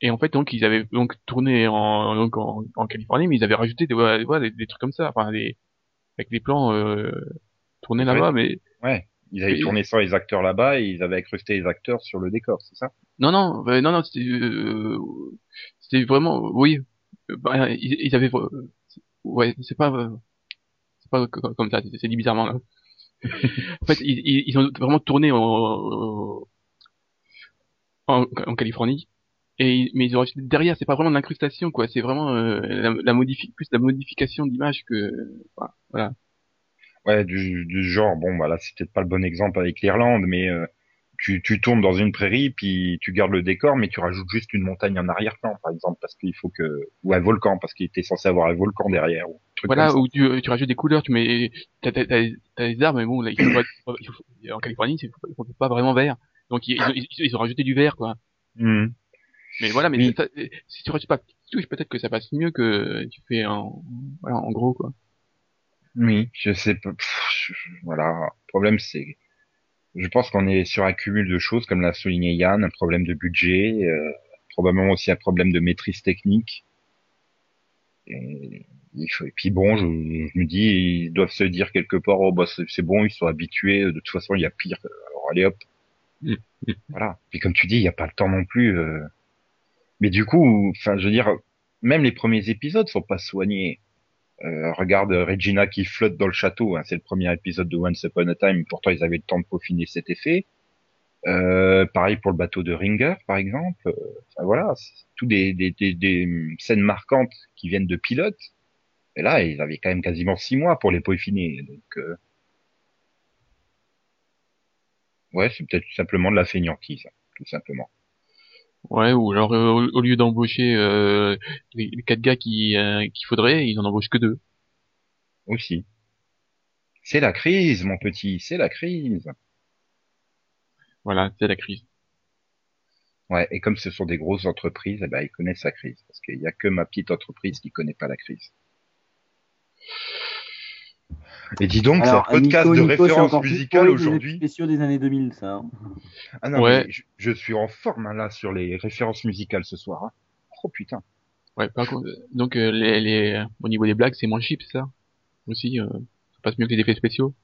et en fait, donc, ils avaient donc tourné en, donc en, en Californie, mais ils avaient rajouté des, trucs comme ça, enfin, des, avec des plans, euh, tournés là-bas, mais, Ouais, ils avaient Et- tourné sans les acteurs là-bas et ils avaient incrusté les acteurs sur le décor, c'est ça? Non, non, euh, non, non, c'était, euh, c'était vraiment, oui, euh, bah, ils, ils avaient, ouais, c'est pas, euh, pas co- comme ça, c'est bizarrement, là. en fait, ils, ont vraiment tourné en, Californie, Et mais ils ont derrière, c'est pas vraiment de l'incrustation quoi, c'est vraiment euh, la, la modifi plus la modification d'image que voilà. Ouais, du, du genre, bon, voilà, c'est peut-être pas le bon exemple avec l'Irlande, mais euh, tu, tu tournes dans une prairie, puis tu gardes le décor, mais tu rajoutes juste une montagne en arrière-plan, par exemple, parce qu'il faut que, ou un volcan, parce qu'il était censé avoir un volcan derrière, ou un truc Voilà, où tu, tu rajoutes des couleurs, tu mets t'as t'as t'as des arbres, mais bon là, il faut il faut- en Californie, c'est ils font pas vraiment vert. Donc ils, ils, ont- ils, ils ont rajouté du vert quoi. Mhm. Mais voilà, mais Oui. ça- si tu rajoutes pas peut-être que ça passe mieux que tu fais en voilà en gros quoi. Oui, je sais pas. pff, je- je- voilà. Le problème, c'est, je pense qu'on est sur un cumul de choses, comme l'a souligné Yann, un problème de budget, euh, probablement aussi un problème de maîtrise technique. Et, il faut- et puis bon, je, je me dis, ils doivent se dire quelque part, oh bah c'est bon, ils sont habitués. De toute façon, il y a pire. Alors allez hop. Mm. Voilà. Puis comme tu dis, il n'y a pas le temps non plus. euh. Mais du coup, enfin, je veux dire, même les premiers épisodes sont pas soignés. Euh, regarde Regina qui flotte dans le château, hein, c'est le premier épisode de Once Upon a Time, pourtant ils avaient le temps de peaufiner cet effet. Euh, pareil pour le bateau de Ringer, par exemple. Euh, Enfin, voilà, tout des, des, des, des scènes marquantes qui viennent de pilotes. Et là, ils avaient quand même quasiment six mois pour les peaufiner. Donc, euh... ouais, c'est peut-être simplement de la fainéantise, hein, tout simplement. Ouais, ou alors euh, au, lieu d'embaucher euh, les, les quatre gars qui euh, qu'il faudrait, ils en embauchent que deux. Aussi. C'est la crise, mon petit, c'est la crise. Voilà, c'est la crise. Ouais, et comme ce sont des grosses entreprises, eh ben, ils connaissent la crise. Parce qu'il y a que ma petite entreprise qui connaît pas la crise. Et dis donc, c'est un podcast Nico, de Nico, référence musicale aujourd'hui. spéciaux des années 2000, ça. hein. Ah non, Ouais. mais je, je suis en forme hein, là sur les références musicales ce soir. hein. Oh putain. Ouais, par contre, euh, donc euh, les, les au niveau des blagues, c'est moins cheap, ça Aussi, euh, ça passe mieux que les effets spéciaux.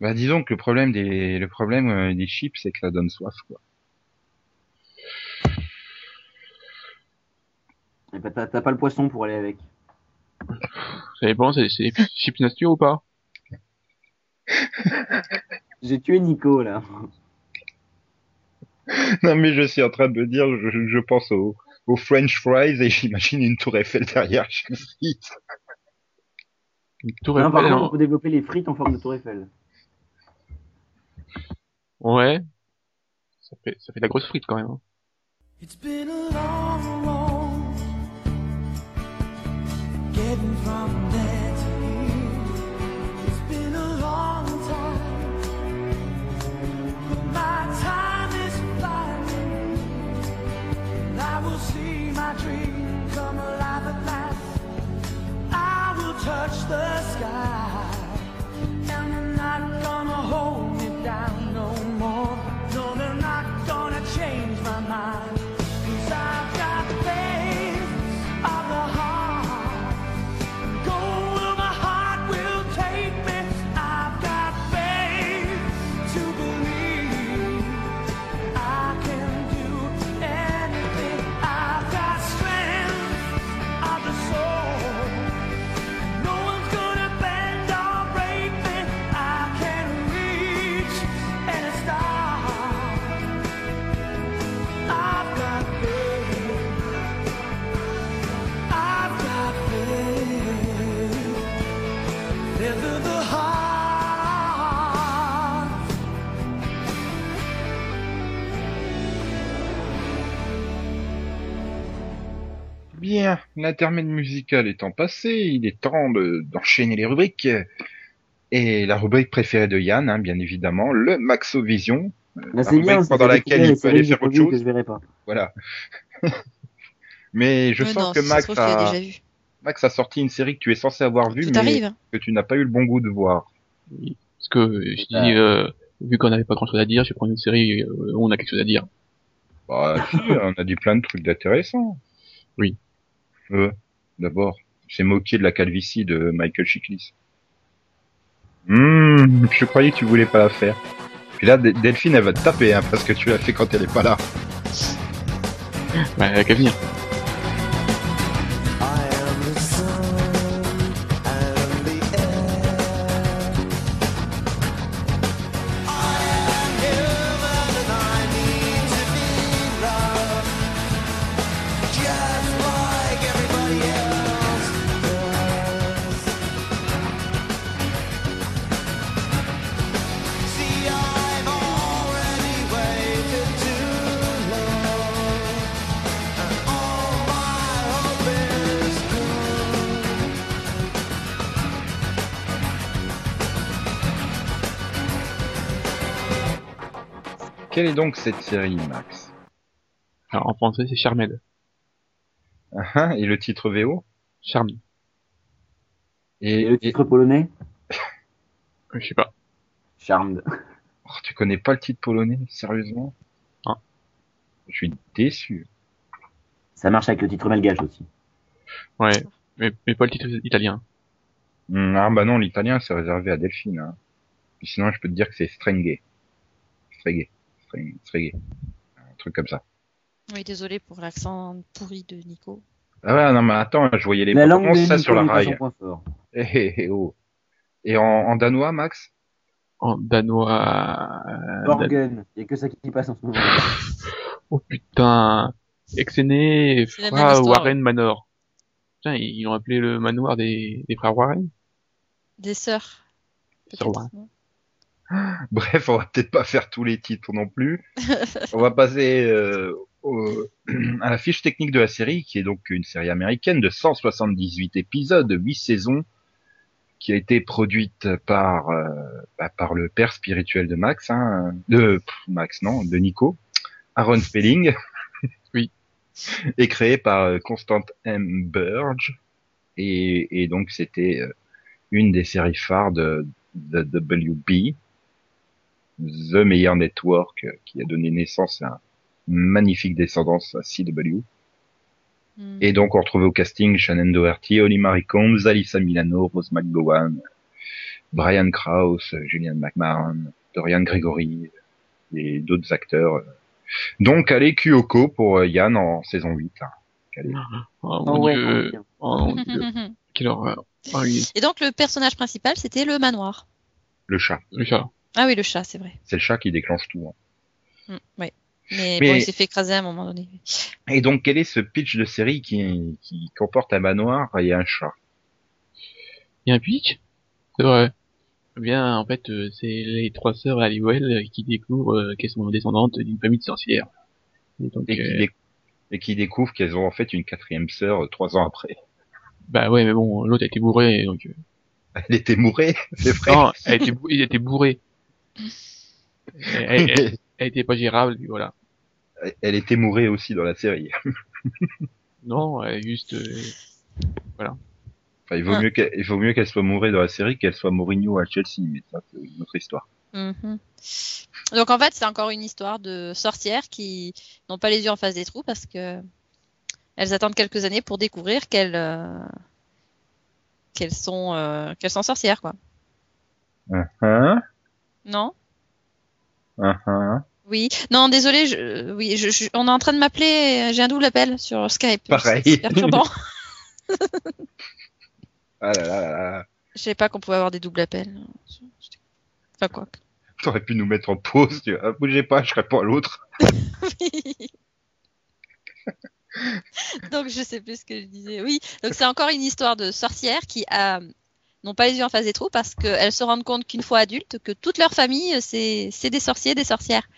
Bah disons que le problème des le problème euh, des chips, c'est que ça donne soif quoi. Et bah, t'as t'as pas le poisson pour aller avec. Ça dépend, c'est <laughs> chips nature ou pas? J'ai tué Nico, là. non mais je suis en train de me dire, je, je pense au aux French fries et j'imagine une tour Eiffel derrière chaque site. Une tour Non, par Eiffel, contre, hein. on peut développer les frites en forme de tour Eiffel. Ouais. Ça fait, ça fait de la grosse frite quand même. hein. It's been a long road getting from there to here. It's been a long time, but my time is I will see my dream come alive at last. I will touch the Bien, l'intermède musical étant passé, il est temps de- d'enchaîner les rubriques. Et la rubrique préférée de Yann, hein, bien évidemment, le Maxovision. Là, La c'est bien, rubrique pendant laquelle il peut aller faire autre chose. je verrai pas. Voilà. <laughs> Mais je Mais sens non, que Max a, déjà vu. Max a sorti une série que tu es censé avoir vue, mais arrive. hein. que tu n'as pas eu le bon goût de voir. Parce que euh, je dis, euh, vu qu'on n'avait pas grand chose à dire, je vais prendre une série euh, où on a quelque chose à dire. Bah, si, <laughs> on a dit plein de trucs d'intéressants. Oui. Euh, D'abord, c'est moqué de la calvitie de Michael Chiklis. Hmm, je croyais que tu voulais pas la faire. Puis là, Del- Delphine, elle va te taper, hein, parce que tu l'as fait quand elle est pas là. Bah, elle a venir. Quelle est donc cette série, Max? Alors, en français, c'est Charmed. Ah, ah, Et le titre VO Charmed. Et et, le et- titre polonais? Je sais pas. Charmed. Oh, tu connais pas le titre polonais, sérieusement? Ah. Je suis déçu. Ça marche avec le titre malgache aussi. Ouais. Mais, mais pas le titre italien. Hmm, Ah bah non, l'italien c'est réservé à Delphine. Hein. Sinon, je peux te dire que c'est Strengé. Strengé. Streng- Strengé. Un truc comme ça. Oui, désolé pour l'accent pourri de Nico. Ah ouais, non mais attends, je voyais les La langue ça Nico sur la rail. fort. Eh, eh, eh, oh. Et en, en danois, Max? En danois... euh, dan- Borgen. Il y a que ça qui passe en ce moment. <laughs> Oh putain. Exené Fra Warren Manor. Putain, ils l'ont appelé le manoir des, des frères Warren. Des sœurs. Sœurs peut-être, Warren. non <laughs> Bref, on va peut-être pas faire tous les titres non plus. on va passer euh, au- <clears throat> à la fiche technique de la série, qui est donc une série américaine de 178 épisodes, 8 saisons, qui a été produite par euh, bah, par le père spirituel de Max, hein, de pff, Max non, de Nico, Aaron Spelling. <laughs> Oui. Et créée par euh, Constant M. Burge. Et, et donc c'était euh, une des séries phares de, de WB, The Meilleur Network, euh, qui a donné naissance à une magnifique descendance à CW. Hmm. Et donc on retrouvait au casting Shannon Doherty, Holly Marie Combs, Alyssa Milano, Rose McGowan, Brian Krause, Julian McMahon, Dorian Gregory et d'autres acteurs. Donc allez Kyoko pour euh, Yann en saison 8. hein. Allez. Oh, <laughs> Oh mon ouais, dieu. Oh mon dieu. Quelle horreur. Ah oui, Et donc le personnage principal, c'était le manoir. Le chat. le chat. Ah oui, le chat, c'est vrai. C'est le chat qui déclenche tout. hein. Hmm, oui. Mais, Mais- bon, il s'est fait écraser à un moment donné. Et donc quel est ce pitch de série qui, qui comporte un manoir et un chat? Il y a un pitch? C'est vrai. Eh Bien, en fait, euh, c'est les trois sœurs Halliwell euh, qui découvrent euh, qu'elles sont descendantes d'une famille de sorcières. Et donc, et qui, euh, dé- et qui découvrent qu'elles ont en fait une quatrième sœur trois ans après. bah ouais, mais bon, l'autre a été bourrée, donc... Elle était mourée, <laughs> c'est vrai. Non, elle était, bou- elle était bourrée. Elle, <laughs> elle, était pas gérable, puis voilà. Elle était mourée aussi dans la série. <laughs> Non, elle est juste... euh, Enfin, il vaut Ah. mieux qu'elle, il vaut mieux qu'elle soit mourée dans la série qu'elle soit Mourinho à Chelsea, mais ça, c'est une autre histoire. Mhm. Donc en fait, c'est encore une histoire de sorcières qui n'ont pas les yeux en face des trous parce que elles attendent quelques années pour découvrir qu'elles euh, qu'elles sont euh, qu'elles sont sorcières quoi. Hein? Non hein. Oui. Non, désolé. Je, oui, je, je- on est en train de m'appeler. J'ai un double appel sur Skype. Pareil. C'est perturbant. <laughs> Ah là là là. Je savais pas qu'on pouvait avoir des doubles appels. Enfin quoi. T'aurais pu nous mettre en pause, tu vois. Bougez pas, je réponds à l'autre. <laughs> <laughs> donc je sais plus ce que je disais. Oui, donc c'est encore une histoire de sorcières qui a n'ont pas les yeux en face des trous parce qu'elles se rendent compte qu'une fois adultes que toute leur famille c'est c'est des sorciers, des sorcières.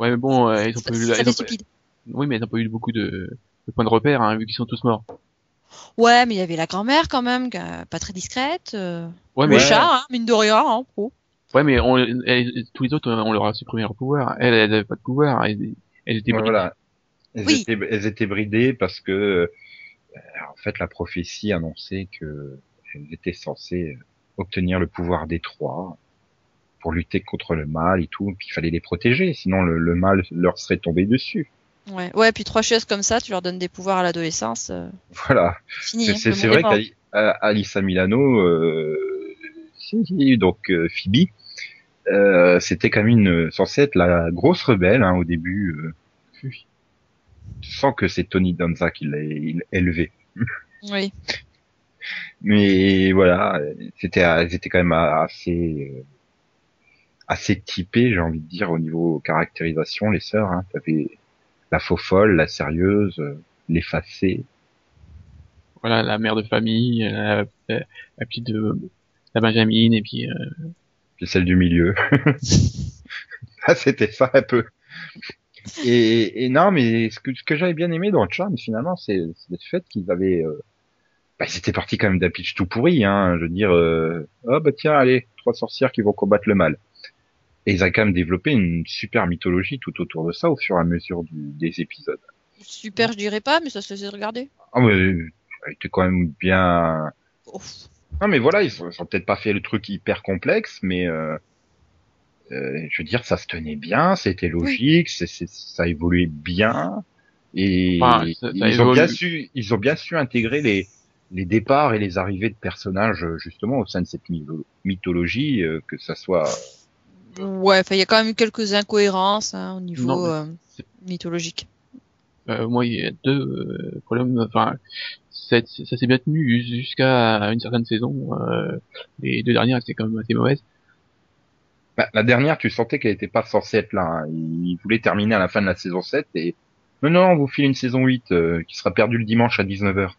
Ouais, mais bon, euh, ils ont pas eu... ça fait stupide. Oui, mais ils ont pas eu beaucoup de, de points de repère, hein, vu qu'ils sont tous morts. Ouais, mais il y avait la grand-mère quand même, euh, pas très discrète. euh, Ouais, le mais, chat, hein, mine de rien. Hein, oh. ouais, mais on, tous les autres, on leur a supprimé leur pouvoir. Elles, elles avaient pas de pouvoir. Elles, elles étaient bridées. voilà. Elles, Oui. étaient, elles étaient bridées parce que, euh, en fait, la prophétie annonçait que elles étaient censées euh, obtenir le pouvoir des trois pour lutter contre le mal et tout. Puis il fallait les protéger, sinon le, le mal leur serait tombé dessus. Ouais, ouais, puis trois choses comme ça, tu leur donnes des pouvoirs à l'adolescence, euh, Voilà. C'est- hein, C'est vrai mort. qu'Ali- euh, Milano, euh, donc euh, Phoebe, euh, c'était quand même une, censée être la grosse rebelle hein, au début. Euh, sens que c'est Tony Danza qui l'a il- élevé. Oui. Mais voilà, c'était, elles étaient quand même assez, euh, assez typées, j'ai envie de dire, au niveau caractérisation, les sœurs. Hein. T'avais la faux folle, la sérieuse, euh, l'effacée. Voilà, la mère de famille, la, la, la petite de, la Benjamine, et puis, euh, puis celle du milieu. <laughs> ah, c'était ça un peu. Et, et non, mais ce que, ce que j'avais bien aimé dans le charme, finalement, c'est c'est le fait qu'ils avaient... Euh, bah, c'était parti quand même d'un pitch tout pourri, hein. Je veux dire, euh, oh bah tiens, allez, trois sorcières qui vont combattre le mal. Et ils ont quand même développé une super mythologie tout autour de ça au fur et à mesure du- des épisodes. Super, je dirais pas, mais ça se faisait regarder. Ah mais ça a été quand même bien. Ouf. Non mais voilà, ils ont, peut-être pas fait le truc hyper complexe, mais euh, euh, je veux dire, ça se tenait bien, c'était logique, c'est, c'est- ça évoluait bien, et Enfin, ça- ça ils ont bien su, ils ont bien su intégrer les les départs et les arrivées de personnages euh, justement au sein de cette mytho- mythologie, euh, que ça soit. Ouais, enfin, il y a quand même eu quelques incohérences hein, au niveau Non, euh, mythologique. Euh, moi, il y a deux euh, problèmes. Enfin, ça, ça s'est bien tenu jusqu'à une certaine saison. Euh, les deux dernières, c'est quand même assez mauvaise. Bah, la dernière, tu sentais qu'elle était pas censée être là. hein. Ils voulaient terminer à la fin de la saison 7 et non non, on vous file une saison 8 euh, qui sera perdue le dimanche à 19h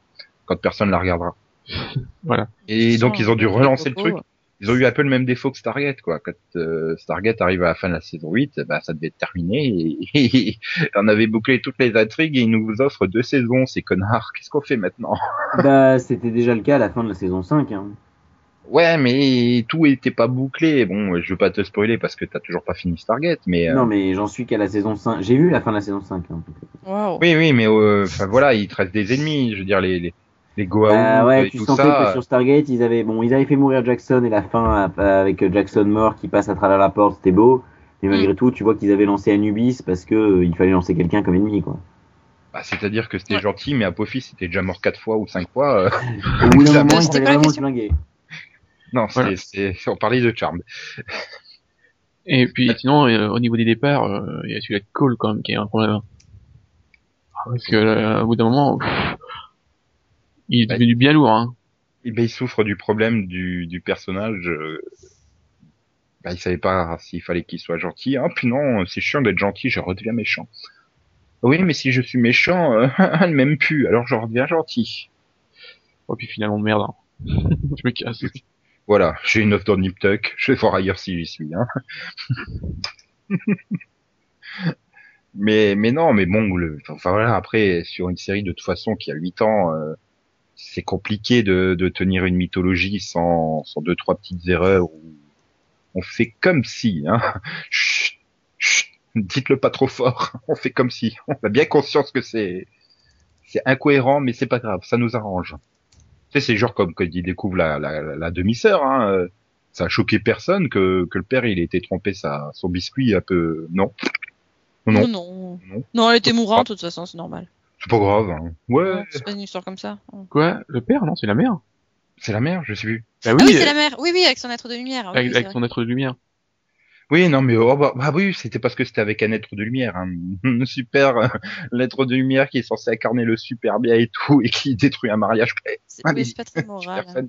quand personne la regardera. <laughs> Voilà. Et donc ils ont dû relancer le truc. Ils ont eu un peu le même défaut que Stargate, quoi. Quand euh, Stargate arrive à la fin de la saison 8, bah, ça devait être terminé. Et, on avait bouclé toutes les intrigues et ils nous offrent deux saisons, ces connards. <laughs> Qu'est-ce qu'on fait maintenant? <laughs> Bah, c'était déjà le cas à la fin de la saison 5. Hein. Ouais, mais tout était pas bouclé. Bon, je veux pas te spoiler parce que t'as toujours pas fini Stargate, mais... euh, Non, mais j'en suis qu'à la saison 5. J'ai vu la fin de la saison 5. Hein. Waouh. Oui, oui, mais euh, enfin voilà, il te reste des ennemis. Je veux dire, les, les, les Goa'uld Bah ouais, et tu tout sentais ça. que sur Stargate, ils avaient, bon, ils avaient fait mourir Jackson et la fin euh, avec Jackson mort qui passe à travers la porte, c'était beau. Mais malgré tout, tu vois qu'ils avaient lancé Anubis parce que euh, il fallait lancer quelqu'un comme ennemi, quoi. Bah, C'est-à-dire que c'était Ouais. gentil, mais Apophis c'était déjà mort quatre fois ou cinq fois. euh, <laughs> <laughs> Au bout d'un moment, il fallait vraiment flinguer. Non, Voilà. c'est, on parlait de Charm. Et puis sinon, euh, au niveau des départs, euh, il y a celui-là de Cole quand même qui est un problème. Parce que euh, au bout d'un moment, pff, il est Ouais. devenu bien lourd. Hein. Et ben, il souffre du problème du, du personnage. euh, Bah, il savait pas s'il fallait qu'il soit gentil. Ah, puis non, c'est chiant d'être gentil, je redeviens méchant. Oui, mais si je suis méchant, euh, <laughs> elle m'aime plus, alors je redeviens gentil. Et puis finalement, merde. hein. <laughs> je me casse. Voilà, j'ai une offre dans Nip Tuck, je vais voir ailleurs si j'y suis. Hein. <laughs> mais mais non, mais bon, le, enfin voilà, après sur une série de toute façon qui a 8 ans, euh, c'est compliqué de, de tenir une mythologie sans sans deux trois petites erreurs où on fait comme si, hein. Chut, chut, dites-le pas trop fort. <laughs> On fait comme si. On a bien conscience que c'est c'est incohérent, mais c'est pas grave, ça nous arrange. Tu sais, c'est genre comme quand il découvre la, la, la- demi-sœur, hein. Ça a choqué personne que, que le père, il ait été trompé sa, son biscuit un peu, Non, non. Non. Non, elle était mourante, de toute façon, c'est normal. C'est pas grave, hein. Ouais, C'est pas une histoire comme ça. Quoi? Le père Non, c'est la mère. c'est la mère, je sais plus. Bah Ah oui, oui, c'est euh, la mère. Oui, oui, avec son être de lumière. Oui, avec, oui, son être de lumière. Oui, non, mais oh, bah, bah oui, c'était parce que c'était avec un être de lumière, hein. Un <laughs> super euh, l'être de lumière qui est censé incarner le super bien et tout, et qui détruit un mariage. C'est <laughs> Ah, oui, mais- c'est pas très moral. Hein.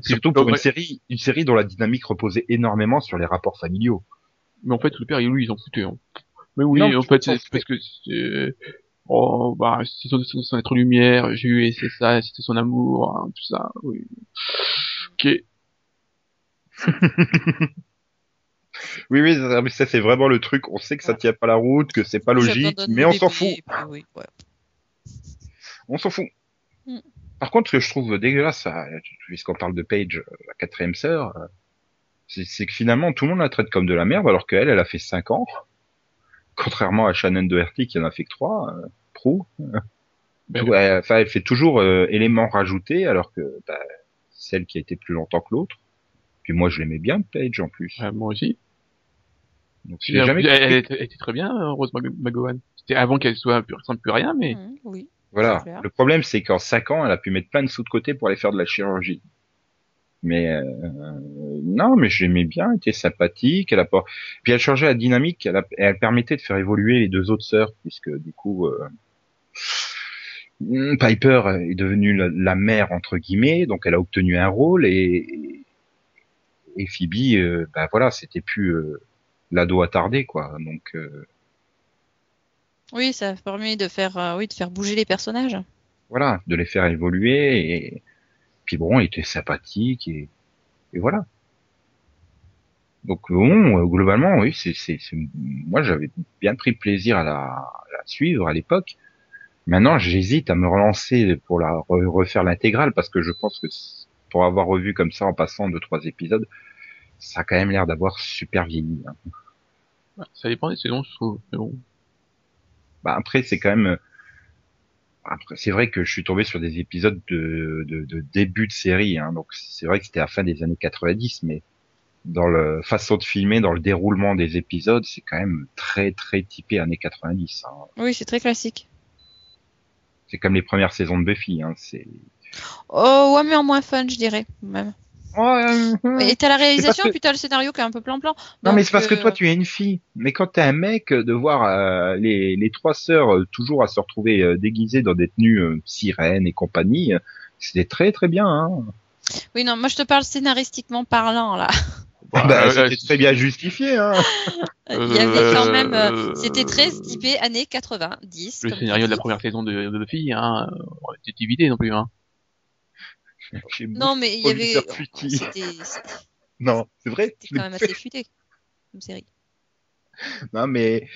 Surtout pour une série, une série dont la dynamique reposait énormément sur les rapports familiaux. Mais en fait, le père, lui, ils en foutaient. hein. Mais oui, Non, en fait, c'est c'est parce que c'est... Oh, bah, c'est son, son, son être lumière, j'ai eu, et c'est ça, c'était son amour, hein, tout ça, oui. Ok. <laughs> Oui, oui, ça, mais ça, c'est vraiment le truc. On sait que ça tient pas la route, que c'est pas logique, mais on s'en fout. et puis oui, ouais. On s'en fout. Mm. Par contre, ce que je trouve dégueulasse, puisqu'on parle de Paige, euh, la quatrième sœur, euh, c'est c'est que finalement tout le monde la traite comme de la merde, alors qu'elle, elle a fait cinq ans. Contrairement à Shannon Doherty qui en a fait que trois, euh, Prou. Ben, Ouais, enfin, elle fait toujours euh, élément rajouté, alors que bah, celle qui a été plus longtemps que l'autre. Puis moi, je l'aimais bien, Paige, en plus. euh, moi aussi. Donc, Elle, jamais elle, était, elle était très bien, euh, Rose McGowan. C'était avant qu'elle soit plus, ressemble plus à rien, mais Mhm, oui. Voilà. Le problème, c'est qu'en cinq ans, elle a pu mettre plein de sous de côté pour aller faire de la chirurgie. Mais euh, non, mais j'aimais bien, elle était sympathique. Elle a pas. Puis elle changeait la dynamique. Elle, a... elle permettait de faire évoluer les deux autres sœurs, puisque du coup, euh, hmm, Piper est devenue la, la mère entre guillemets, donc elle a obtenu un rôle et et Phoebe, euh, bah voilà, c'était plus euh, l'ado attardé quoi. Donc euh, Oui, ça permet de faire, euh, oui, de faire bouger les personnages. voilà, de les faire évoluer et puis bon, il était sympathique et, et voilà. Donc bon, euh, globalement, oui, c'est, c'est, c'est- moi j'avais bien pris plaisir à la, à la suivre à l'époque. Maintenant, j'hésite à me relancer pour la re- refaire l'intégrale parce que je pense que pour avoir revu comme ça en passant deux trois épisodes, ça a quand même l'air d'avoir super vieilli. hein. Ça dépend des saisons, je trouve. Mais bon. Bah après c'est quand même euh, après c'est vrai que je suis tombé sur des épisodes de, de, de début de série hein, donc c'est vrai que c'était à la fin des années 90 mais dans la façon de filmer dans le déroulement des épisodes c'est quand même très très typé années 90 hein. Oui, c'est très classique. c'est comme les premières saisons de Buffy hein, c'est Oh, ouais, mais en moins fun, je dirais. Même. Et t'as la réalisation, que- puis t'as le scénario qui est un peu plan-plan. non mais c'est parce que euh, toi tu es une fille mais quand t'es un mec de voir euh, les, les trois sœurs euh, toujours à se retrouver euh, déguisées dans des tenues euh, sirènes et compagnie c'était très très bien hein. Oui, non, moi je te parle scénaristiquement parlant, là. <laughs> bah, c'était très bien justifié hein. <laughs> Il y avait quand même. euh, C'était très typé années 90. Le scénario de la première saison de, de Buffy, hein, on était vidé non plus, hein. <laughs> Non, mais il y avait. C'était c'était <laughs> Non, c'est vrai. quand même assez futé comme série. <laughs> Non, mais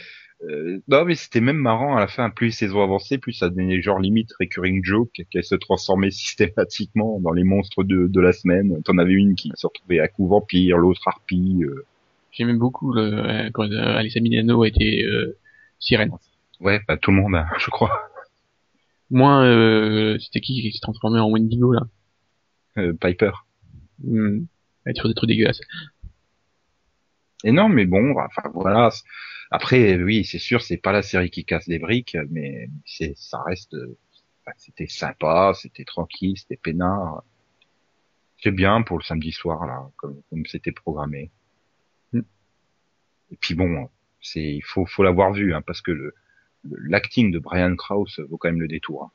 euh, non, mais c'était même marrant à la fin. Plus les saisons avançaient, plus ça devenait genre limite recurring joke qu'elle se transformait systématiquement dans les monstres de, de la semaine. T'en avais une qui se retrouvait à coup vampire, l'autre harpie. euh. J'aime beaucoup le, euh, quand euh, Alissa Milano était euh, sirène. Ouais, bah tout le monde, hein, je crois. Moins, euh, c'était qui qui s'est transformé en Wendigo là? Piper. hmm. Elle faisait des trucs dégueulasses. Et non, mais bon, enfin voilà. Après, oui, c'est sûr, c'est pas la série qui casse des briques, mais c'est, ça reste. euh, enfin, C'était sympa, c'était tranquille, c'était peinard. C'est bien pour le samedi soir là, comme comme c'était programmé. Mm. Et puis bon, c'est il faut faut l'avoir vu, hein, parce que le le- l'acting de Brian Krause vaut quand même le détour. hein.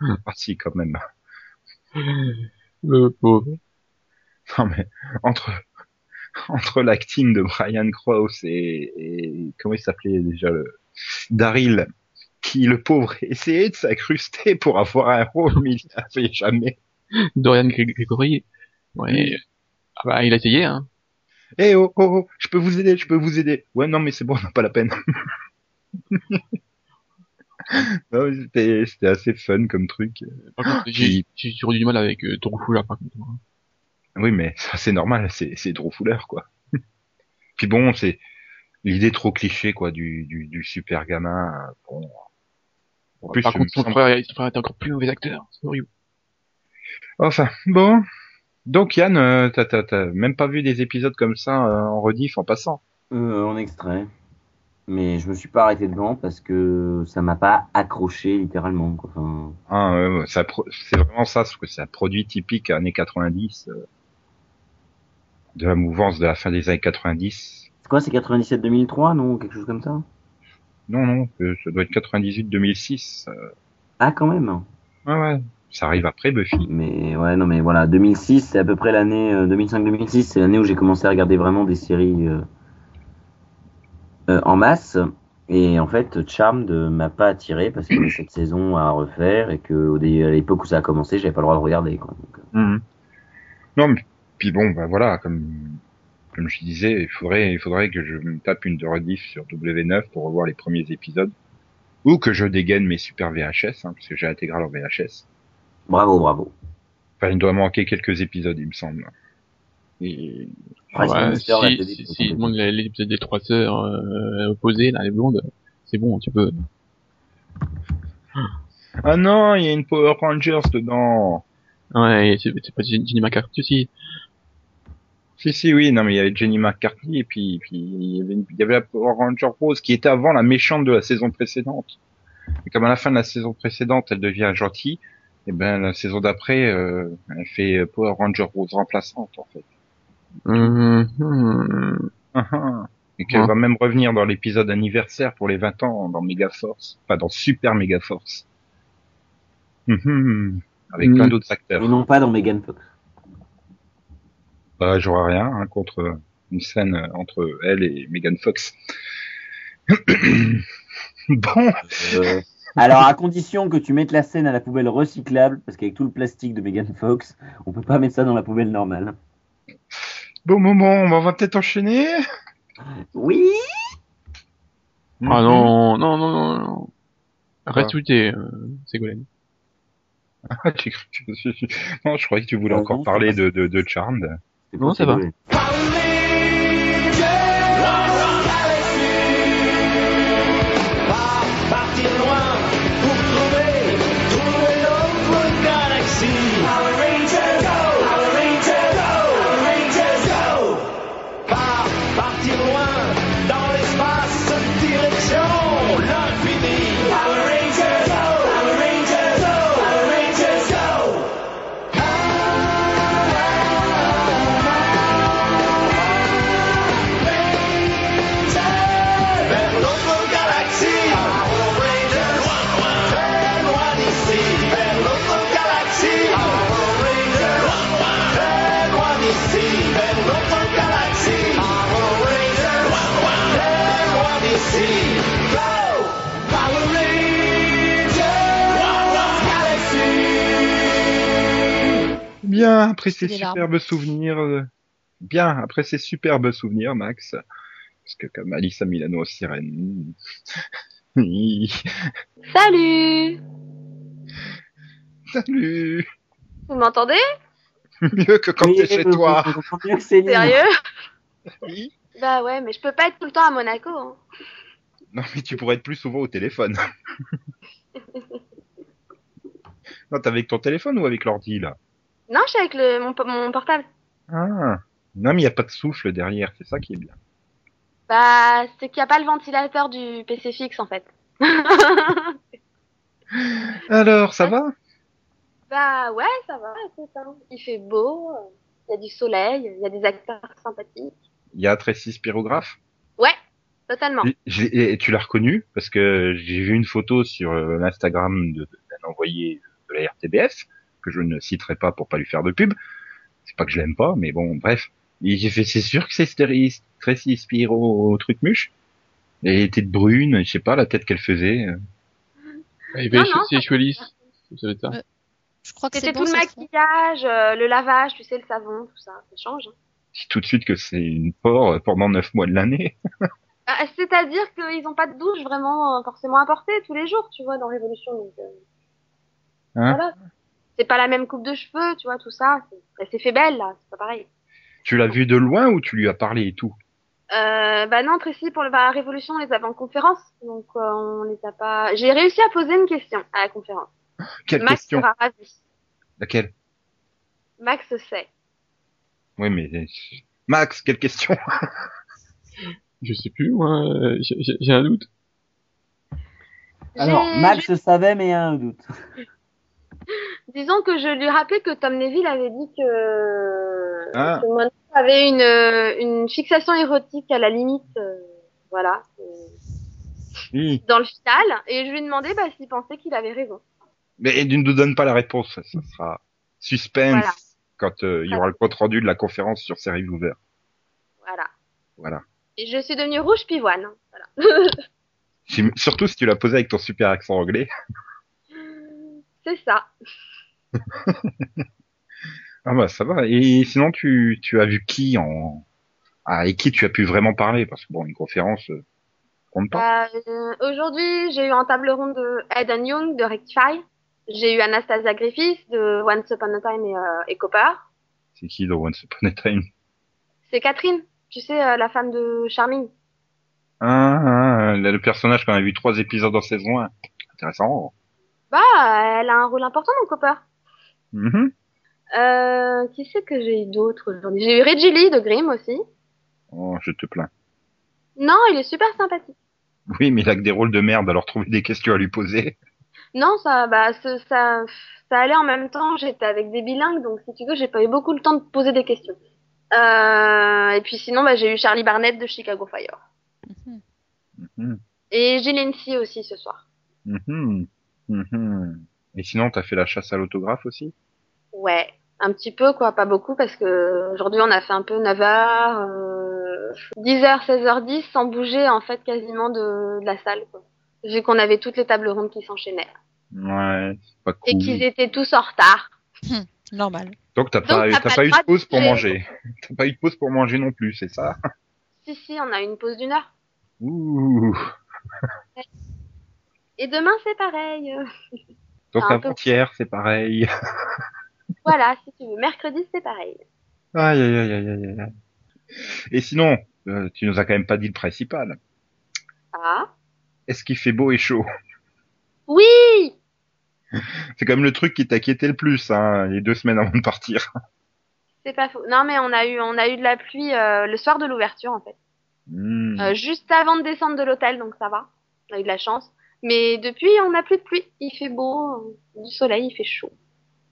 <laughs> Ah si, quand même. Le pauvre. Non mais entre entre l'acting de Brian Krause et, et comment il s'appelait déjà le Daryl qui le pauvre <laughs> essayait de s'incruster pour avoir un rôle mais il n'y avait jamais. Dorian Greg- Gregory. Ouais. Ah bah, il a essayé, hein. Eh oh, oh oh je peux vous aider, je peux vous aider. Ouais non mais c'est bon, on n'a pas la peine. <laughs> <laughs> non, mais c'était c'était assez fun comme truc. Par contre, j'ai j'ai toujours du mal avec euh, Fuller, par contre. hein. Oui mais ça c'est normal, c'est c'est trop fouleur quoi. <laughs> Puis bon c'est l'idée trop cliché quoi du du, du super gamin. Bon. En plus, Par contre, son semble- frère, son frère était encore plus mauvais acteur. C'est horrible. Enfin, bon. Donc Yann, euh, t'as, t'as, t'as même pas vu des épisodes comme ça euh, en rediff en passant Euh, en extrait. Mais je me suis pas arrêté devant parce que ça m'a pas accroché littéralement. Quoi. Enfin, ah, ouais, ouais, ça C'est vraiment ça, parce que c'est un produit typique années 90, euh, de la mouvance de la fin des années 90. c'est quoi, c'est 97-2003, non Quelque chose comme ça? Non, non, euh, ça doit être 98-2006. euh, Ah, quand même. ouais, ouais, ça arrive après Buffy. Mais ouais, non, mais voilà, 2006, c'est à peu près l'année euh, 2005-2006, c'est l'année où j'ai commencé à regarder vraiment des séries euh, euh, en masse. Et en fait, Charmed m'a pas attiré parce qu'il y avait cette saison à refaire et que à l'époque où ça a commencé, j'avais pas le droit de regarder. Quoi. Donc, euh, Mhm. Non, mais puis bon, bah voilà, comme comme je disais, il faudrait il faudrait que je me tape une de rediff sur W9 pour revoir les premiers épisodes, ou que je dégaine mes super VHS, hein, parce que j'ai intégral en VHS. bravo, bravo. Enfin, il doit manquer quelques épisodes, il me semble. Et Ouais, si, fait si, si, demande les- l'épisode des trois sœurs euh, opposées, là, les blondes, c'est bon, tu peux. ah non, il y a une Power Rangers dedans. Ouais, c'est c'est pas Jenny Jenny McCarthy aussi. Si si oui, non mais il y avait Jenny McCarthy et puis puis il y avait, il y avait la Power Ranger Rose qui était avant la méchante de la saison précédente. Et comme à la fin de la saison précédente, elle devient gentille, et ben la saison d'après, euh, elle fait Power Ranger Rose remplaçante en fait. Ah, ah. Et qu'elle Ouais. va même revenir dans l'épisode anniversaire pour les 20 ans dans Megaforce, enfin dans Super Megaforce. Mhm. Avec plein d'autres acteurs. Mais non pas dans Megan Fox. Bah, j'aurais rien hein, contre une scène entre elle et Megan Fox. <coughs> bon, Euh, alors, à condition que tu mettes la scène à la poubelle recyclable, parce qu'avec tout le plastique de Megan Fox, on peut pas mettre ça dans la poubelle normale. Bon moment, on va peut-être enchaîner. Oui Ah non, non, non, non, non. Reste où t'es, euh, Ségolène. Ah, j'ai cru que tu- non, je croyais que tu voulais Ah, encore non, parler de, de, de Charmed. C'est Non, ça va. Bien, après ces larmes. superbes souvenirs, euh, bien, après ces superbes souvenirs, Max, parce que comme Alice a Milano sirène. <laughs> Salut Salut Vous m'entendez? Mieux que quand Oui, t'es chez toi. mieux que Céline. Sérieux? Oui. Bah ouais, mais je peux pas être tout le temps à Monaco. hein. Non, mais tu pourrais être plus souvent au téléphone. <laughs> non, t'es avec ton téléphone ou avec l'ordi, là? Non, je suis avec le, mon, po- mon portable. Ah. Non, mais il n'y a pas de souffle derrière, c'est ça qui est bien. Bah, c'est qu'il n'y a pas le ventilateur du PC fixe en fait. <laughs> Alors, ça va? Bah ouais, ça va, hein. Il fait beau, il y a du soleil, il y a des acteurs sympathiques. Il y a Tracy Spirographe? Ouais, totalement. Et- tu l'as reconnu parce que j'ai vu une photo sur euh, l'Instagram de- d'un envoyé de la RTBF que je ne citerai pas pour pas lui faire de pub. C'est pas que je l'aime pas, mais bon, bref. Et j'ai fait, c'est sûr que c'est Tracy Spiro truc muche. Elle était de brune, je sais pas la tête qu'elle faisait. y avait Non, les cheveux lisses. Ça. Je crois que C'était bon, tout le maquillage, euh, le lavage, tu sais, le savon, tout ça, ça change. hein. Je dis tout de suite que c'est une porc pendant neuf mois de l'année. <laughs> Ah, C'est-à-dire qu'ils n'ont pas de douche vraiment euh, forcément apportée tous les jours, tu vois, dans Révolution. Donc, euh, Hein? Voilà. C'est pas la même coupe de cheveux, tu vois, tout ça. C'est- Elle s'est fait belle, là, c'est pas pareil. Tu l'as vu de loin ou tu lui as parlé et tout? Euh, bah non, Tracy, pour le, bah, la Révolution, on les avait en conférence, donc euh, on les a pas... J'ai réussi à poser une question à la conférence. Quelle Max question? sera ravi. Laquelle? Max sait. Oui, mais Max, quelle question? <laughs> Je sais plus, moi. euh, j'ai- un doute. Alors, Max savait, mais il y a un doute. <laughs> Disons que je lui rappelais que Tom Neville avait dit que, Ah. que Monaco avait une, euh, une fixation érotique à la limite, euh, voilà, euh, dans le final, et je lui ai demandé bah, s'il pensait qu'il avait raison. Mais tu ne nous donnes pas la réponse, ça sera suspense Voilà. quand euh, il y aura le compte rendu de la conférence sur Série Ouvert. Voilà. Voilà. Et je suis devenue rouge pivoine. Voilà. <laughs> Surtout si tu l'as posé avec ton super accent anglais. <laughs> C'est ça. <laughs> Ah bah ça va. Et sinon tu, tu as vu qui en ah, et qui tu as pu vraiment parler? Parce que bon une conférence euh, compte pas. Euh, Aujourd'hui, j'ai eu en table ronde de Eden Young de Rectify. J'ai eu Anastasia Griffiths de Once Upon a Time et, euh, et Copper. C'est qui dans Once Upon a Time? C'est Catherine, tu sais, euh, la femme de Charming. ah, ah, là, le personnage qu'on a vu trois épisodes en saison 1. Intéressant. Bah, elle a un rôle important dans Copper. Mhm. Euh, qui c'est que j'ai eu d'autres aujourd'hui? J'ai eu Reggie Lee de Grimm aussi. Oh, je te plains. Non, il est super sympathique. Oui, mais il a que des rôles de merde, alors trouver des questions à lui poser. Non, ça, bah, ce- ça, ça allait en même temps. J'étais avec des bilingues, donc si tu veux, j'ai pas eu beaucoup le temps de poser des questions. Euh, et puis sinon, bah, j'ai eu Charlie Barnett de Chicago Fire. Mhm. Mhm. Et aussi ce soir. Mhm. Mhm. Et sinon, t'as fait la chasse à l'autographe aussi? Ouais, un petit peu quoi, pas beaucoup parce que aujourd'hui on a fait un peu 9h, euh, 10h, 16h10 sans bouger en fait quasiment de, de la salle quoi. Vu qu'on avait toutes les tables rondes qui s'enchaînaient Ouais, c'est pas et cool. qu'ils étaient tous en retard. Normal. Donc t'as pas, pas eu de pause pour manger. <laughs> T'as pas eu de pause pour manger non plus, c'est ça? Si si, on a une pause d'une heure. Ouh. Et demain c'est pareil. <laughs> Donc avant-hier, c'est pareil. <laughs> Voilà, si tu veux. Mercredi, c'est pareil. Aïe, aïe, aïe, aïe, aïe, aïe. Et sinon, euh, tu nous as quand même pas dit le principal. Ah. Est-ce qu'il fait beau et chaud? Oui <laughs> C'est quand même le truc qui t'inquiétait le plus, hein, les deux semaines avant de partir. C'est pas faux. Non, mais on a eu, on a eu de la pluie euh, le soir de l'ouverture, en fait. Hmm. Euh, juste avant de descendre de l'hôtel, donc ça va. On a eu de la chance. Mais depuis, on n'a plus de pluie. Il fait beau, du soleil, il fait chaud.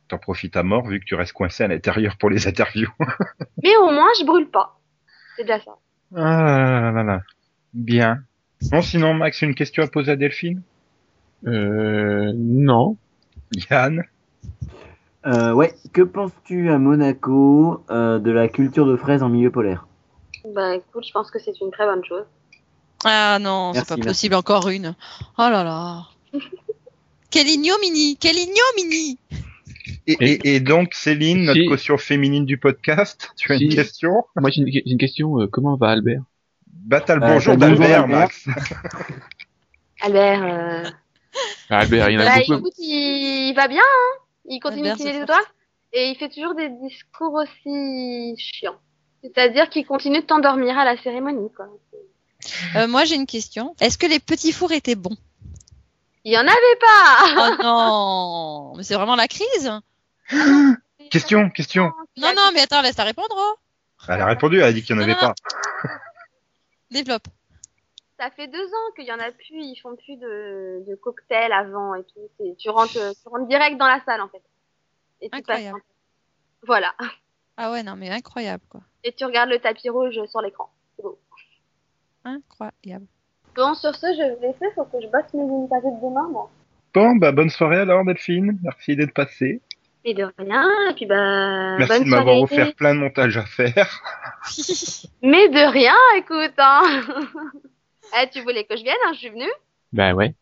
T'en profites à mort vu que tu restes coincé à l'intérieur pour les interviews. <laughs> Mais au moins, je brûle pas. C'est déjà ça. Ah là là là. Bien. Bon, sinon, Max, une question à poser à Delphine? Euh, non. Yann? Euh, ouais, que penses-tu à Monaco euh, de la culture de fraises en milieu polaire? Bah écoute, je pense que c'est une très bonne chose. Ah non, c'est pas merci. possible, encore une. Oh là là. <laughs> Quel ignominie Quel ignominie et, et, et donc, Céline, notre Si. caution féminine du podcast, tu as une question Moi, j'ai une, question. euh, comment va Albert? Bah, t'as le Euh, bonjour d'Albert. Max. <laughs> Albert, euh... Ah, Albert, il y en a bah, beaucoup. écoute, il... il va bien, hein Il continue Albert de cligner se des doigts. Et il fait toujours des discours aussi chiants. C'est-à-dire qu'il continue de t'endormir à la cérémonie, quoi. Euh, Moi, j'ai une question. Est-ce que les petits fours étaient bons? Il y en avait pas Oh non Mais c'est vraiment la crise <laughs> Question, question. Non, non, mais attends, laisse-la répondre. oh. Elle a répondu, elle a dit qu'il n'y en Non, avait non, pas. <laughs> Développe. Ça fait deux ans qu'il y en a plus, ils font plus de, de cocktails avant et tout. C'est- Tu rentres, tu rentres direct dans la salle, en fait. Et tu passes. Incroyable. Voilà. Ah ouais, non, mais incroyable, quoi. Et tu regardes le tapis rouge sur l'écran. Incroyable. Bon, sur ce, je vais vous laisser, faut que je bosse mes interviews de demain, moi. Bon, bah, bonne soirée alors, Delphine. Merci d'être passée. Et de rien, et puis bah, Merci bonne de m'avoir soirée. offert plein de montages à faire. <laughs> Mais de rien, écoute, hein. <laughs> eh, tu voulais que je vienne, hein, je suis venue. Bah ouais.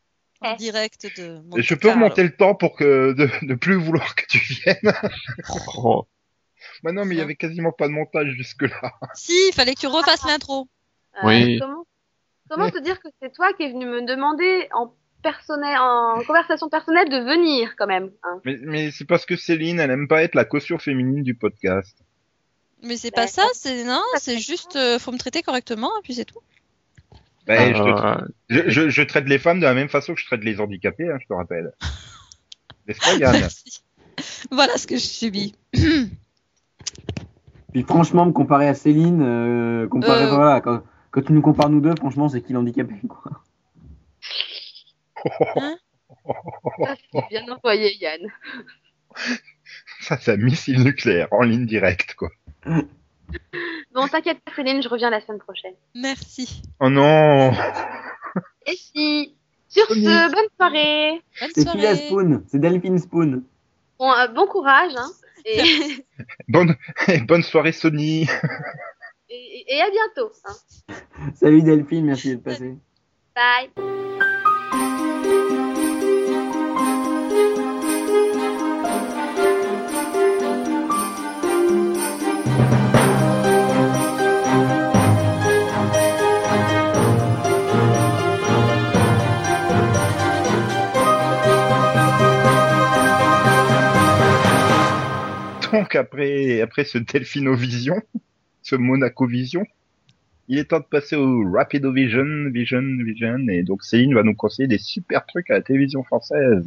en Eh. direct de mon Et je peux remonter le temps pour que de ne plus vouloir que tu viennes. Oh. Bah non, mais il y avait quasiment pas de montage jusque-là. Si, il fallait que tu refasses l'intro. Euh, Oui. Comment, comment te dire que c'est toi qui es venu me demander en personnel, en conversation personnelle de venir, quand même, hein. Mais, mais c'est parce que Céline, elle aime pas être la caution féminine du podcast. Mais c'est pas ça, c'est non, c'est juste euh, faut me traiter correctement et puis c'est tout. Bah, je, te- Euh, je, je, je traite les femmes de la même façon que je traite les handicapés, hein, je te rappelle. <laughs> N'est-ce pas, Yann? Merci. Voilà ce que je subis. Puis franchement, me comparer à Céline, euh, comparer, Euh. voilà, quand, quand tu nous compares nous deux, franchement, c'est qui l'handicapé, quoi. Ça, c'est bien envoyé, Yann. Ça, c'est un missile nucléaire en ligne directe, quoi. Bon, t'inquiète pas, Céline, je reviens la semaine prochaine. Merci. Oh non Et si, sur ce, bonne soirée. Bonne C'est qui la. Spoon C'est Delphine Spoon. Bon, euh, bon courage, hein. Et, <laughs> bonne, <laughs> bonne soirée, Sony et, et à bientôt, hein. <laughs> Salut Delphine, merci d'être passée. <laughs> Bye. Donc, après, après ce Delphinovision, ce Monaco Vision, il est temps de passer au Rapido Vision, Vision, Vision, et donc Céline va nous conseiller des super trucs à la télévision française.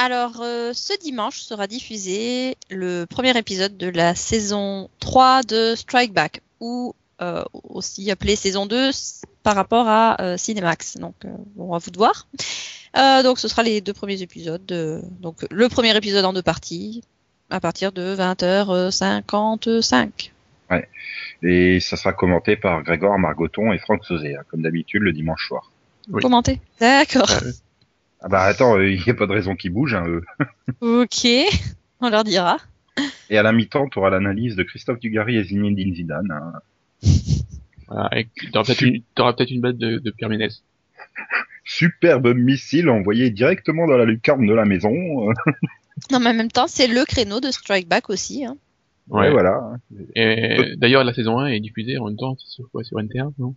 Alors, euh, ce dimanche sera diffusé le premier épisode de la saison 3 de Strike Back, ou euh, aussi appelé saison 2 s- par rapport à euh, Cinemax. Donc, bon, à vous de voir. Donc, ce sera les deux premiers épisodes. de- donc, le premier épisode en deux parties, à partir de 20h55. Et ça sera commenté par Grégoire Margoton et Franck Sauzet, hein, comme d'habitude le dimanche soir. Oui. Commenté. D'accord. euh, Ah bah attends, il n'y a pas de raison qu'ils bougent, hein, eux. <laughs> Ok. On leur dira. Et à la mi-temps, tu auras l'analyse de Christophe Dugarry et Zinedine Zidane. hein. voilà, <laughs> et T'auras peut-être une, t'auras peut-être une batte de, de Pierre Ménès. <laughs> Superbe missile envoyé directement dans la lucarne de la maison. Non, mais en même temps, c'est le créneau de Strike Back aussi. Hein. ouais, voilà. Et d'ailleurs, la saison 1 est diffusée en même temps sur quoi? Sur NT1, non?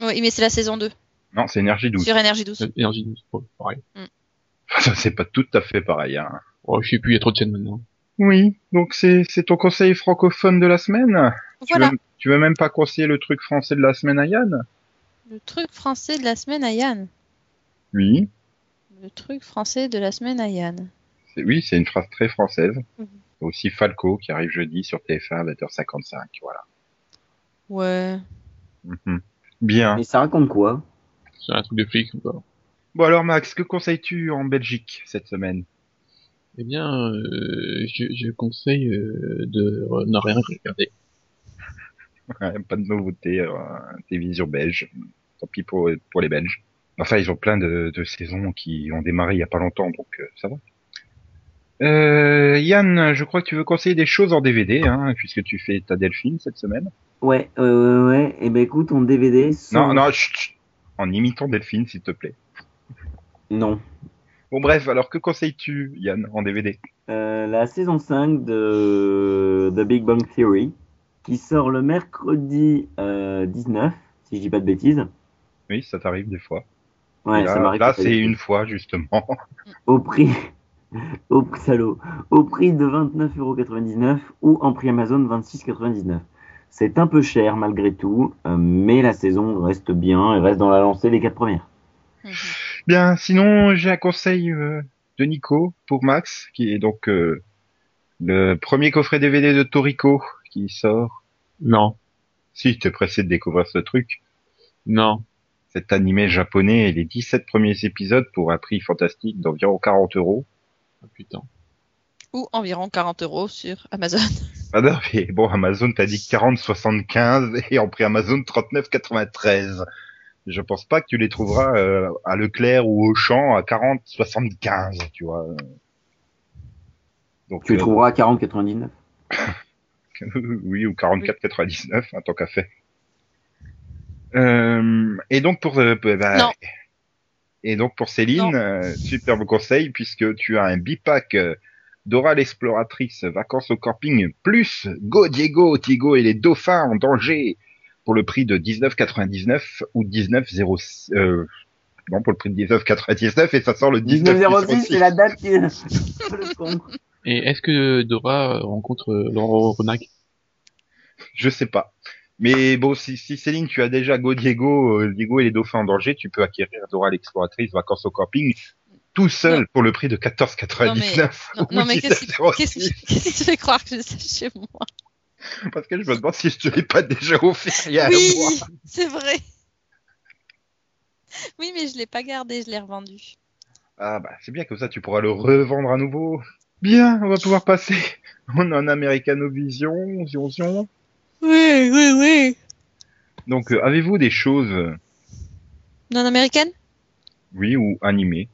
Oui, mais c'est la saison 2 Non, c'est Énergie 12. sur Énergie 12. Euh, Énergie 12, bon, pareil. <laughs> Ça, c'est pas tout à fait pareil. Hein. Oh, je sais plus, il y a trop de chaînes maintenant. Oui, donc c'est c'est ton conseil francophone de la semaine? Tu, Voilà, veux, tu veux même pas conseiller le truc français de la semaine à Yann? Le truc français de la semaine à Yann? Oui, Le truc français de la semaine à Yann. C'est oui, c'est une phrase très française. Mhm. Aussi Falco qui arrive jeudi sur TF1 à 20h55. Voilà. Ouais. Mhm. Bien. Et ça raconte quoi? C'est un truc de flic encore. Bon alors Max, que conseilles-tu en Belgique cette semaine? Eh bien, euh, je, je conseille euh, de ne rien regarder. <laughs> Ouais, Pas de nouveauté, euh, télévision belge. Tant pis pour, pour les Belges. Enfin, ils ont plein de, de saisons qui ont démarré il y a pas longtemps, donc euh, ça va. Euh, Yann, je crois que tu veux conseiller des choses en DVD, hein, puisque tu fais ta Delphine cette semaine. Ouais, euh, ouais. Et ben écoute, en DVD. sans- Non, non, chut, chut. en imitant Delphine, s'il te plaît. Non. Bon bref, alors que conseilles-tu, Yann, en DVD Euh, la saison 5 de The Big Bang Theory, qui sort le mercredi euh, 19, si je dis pas de bêtises. Oui, ça t'arrive des fois. Ouais, ça m'arrive. là c'est une fois, justement. Au prix, au prix, salaud, au prix de 29,99€ ou en prix Amazon 26,99€. C'est un peu cher malgré tout, euh, mais la saison reste bien et reste dans la lancée des quatre premières. Mhm. Bien, sinon j'ai un conseil euh, de Nico pour Max, qui est donc euh, le premier coffret DVD de Toriko qui sort. Non, Si, t'es pressé de découvrir ce truc. non. Cet animé japonais et les 17 premiers épisodes pour un prix fantastique d'environ 40 euros. Ah, putain. Ou environ 40 euros sur Amazon. Ah non, mais bon, Amazon t'a dit 40,75 et en prix Amazon 39,93. Je pense pas que tu les trouveras euh, à Leclerc ou au Champ à 40,75, tu vois. Donc, Tu les euh, trouveras à 40,99€. <laughs> oui, ou 44,99, hein, tant qu'à fait. Euh, et donc pour euh, bah, Non. Et donc pour Céline, euh, superbe conseil puisque tu as un bipack euh, Dora l'exploratrice, vacances au camping plus Go Diego, Tigo et les dauphins en danger pour le prix de 19,99 ou 19,06 euh, non pour le prix de 19,99 et ça sort le 19,06, c'est 19,06. la date qui <laughs> con. Et est-ce que Dora rencontre euh, Laurent Renac Je sais pas. Mais bon, si, si Céline, tu as déjà Go Diego, euh, Diego et les dauphins en danger, tu peux acquérir Dora l'exploratrice, vacances au camping, tout seul Non. pour le prix de 14,99 Non, mais qu'est-ce qui 19,06. qu'est-ce qui- qu'est-ce qui te fait croire que j'ai ça chez moi? Parce que je me demande si je te l'ai pas déjà offert il y a un Oui, mois. c'est vrai. Oui, mais je l'ai pas gardé, je l'ai revendu. Ah bah c'est bien comme ça, tu pourras le revendre à nouveau. Bien, on va pouvoir passer. On en Americanovision, zion, zion. Oui, oui, oui. Donc euh, avez-vous des choses, euh, Non américaine? oui, ou animées?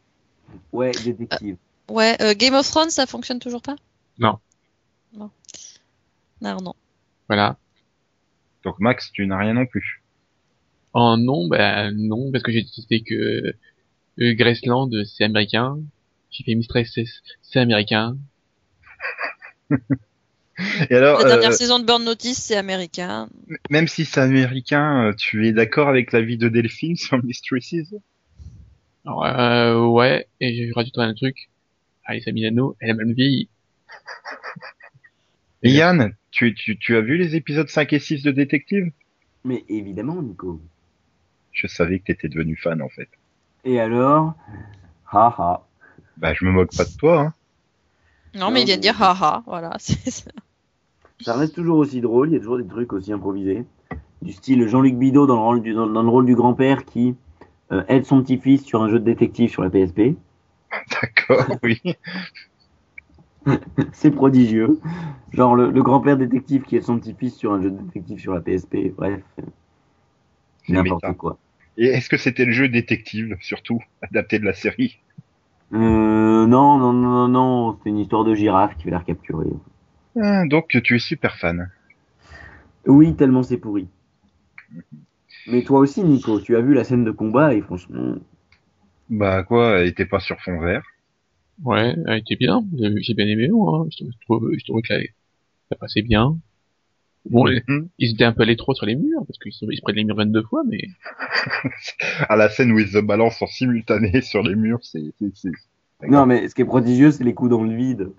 Ouais, détective. Ouais, euh, Game of Thrones, ça fonctionne toujours pas? Non. Non. Non, non. Voilà. Donc Max, tu n'as rien non plus? En non, ben non, parce que j'ai détesté que euh, Graceland, c'est américain. J'ai fait Mistress, c'est américain. <laughs> Et alors, La dernière euh, saison de Burn Notice, c'est américain. même si c'est américain, euh, tu es d'accord avec l'avis de Delphine <laughs> sur Mistresses Alors, euh, ouais, et je rajouterai un truc. Alissa Milano, elle a même vieilli. Et <laughs> Yann, tu, tu, tu as vu les épisodes 5 et 6 de Détective? Mais évidemment, Nico. Je savais que t'étais devenu fan en fait. Et alors? Haha. Bah je me moque pas de toi. Hein. Non, mais il vient de dire haha, voilà. <laughs> c'est ça. Ça reste toujours aussi drôle, il y a toujours des trucs aussi improvisés. Du style Jean-Luc Bidot dans le rôle du, dans, dans le rôle du grand-père qui euh, aide son petit-fils sur un jeu de détective sur la PSP. D'accord, <laughs> oui. <laughs> C'est prodigieux. Genre le, le grand-père détective qui aide son petit-fils sur un jeu de détective sur la PSP. Bref, C'est n'importe quoi. Et est-ce que c'était le jeu Détective, surtout, adapté de la série? Euh, non, non, non, non, non, c'est une histoire de girafe qui va la recapturer. Ah, Donc tu es super fan. Oui, tellement c'est pourri. Mais toi aussi, Nico, tu as vu la scène de combat et franchement, Bah quoi, elle était pas sur fond vert Ouais, elle était bien. J'ai bien aimé, moi. hein. Je trouve que ça, passait bien. Bon, Mhm. ils étaient un peu à l'étroit sur les murs, parce qu'ils ils se prennent les murs 22 fois, mais <laughs> À la scène où ils se balancent en simultané sur les murs, c'est c'est- c'est- Non, mais ce qui est prodigieux, c'est les coups dans le vide.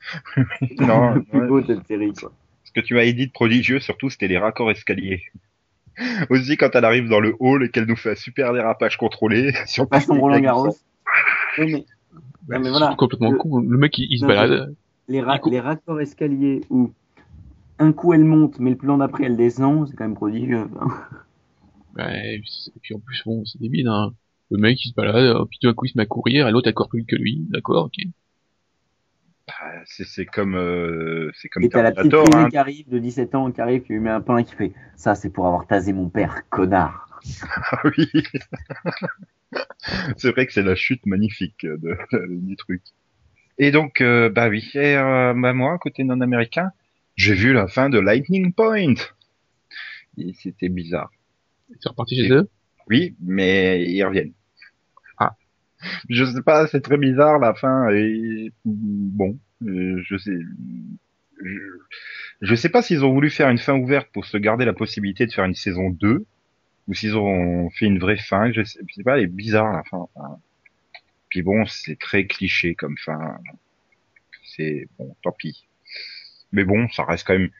<laughs> Non, le plus ouais. beau de cette série, quoi. Ce que tu m'avais dit de prodigieux, surtout, c'était les raccords escaliers. <laughs> Aussi, quand elle arrive dans le hall et qu'elle nous fait un super dérapage contrôlé. <laughs> Sur Passons Roland Garros. Non, mais, non, mais voilà. C'est complètement Le- con. Le mec, il, il se balade. Les, ra- Du coup- les raccords escaliers où un coup elle monte, mais le plan d'après elle descend, c'est quand même prodigieux. hein. Ouais, et puis- en plus, bon, c'est débile, hein. Le mec, il se balade, puis d'un coup, il se met à courir, et l'autre a encore plus vite que lui. D'accord, ok. Bah, c'est c'est comme euh, c'est comme Et t'as la petite Hein. qui arrive de 17 ans qui arrive, qui lui met un pain qui fait Ça, c'est pour avoir tasé mon père, connard. Ah oui. <laughs> c'est vrai que c'est la chute magnifique de, de- <laughs> du truc. Et donc, euh, bah oui, et, euh, bah moi, côté non américain, j'ai vu la fin de Lightning Point. Et c'était bizarre. C'est reparti chez eux? Oui, mais ils reviennent. Je sais pas, c'est très bizarre la fin. Et bon, euh, je sais. Je, je sais pas s'ils ont voulu faire une fin ouverte pour se garder la possibilité de faire une saison 2 ou s'ils ont fait une vraie fin. Je sais, je sais pas, elle est bizarre la fin. Enfin, Puis bon, c'est très cliché comme fin. C'est bon, tant pis. Mais bon, ça reste quand même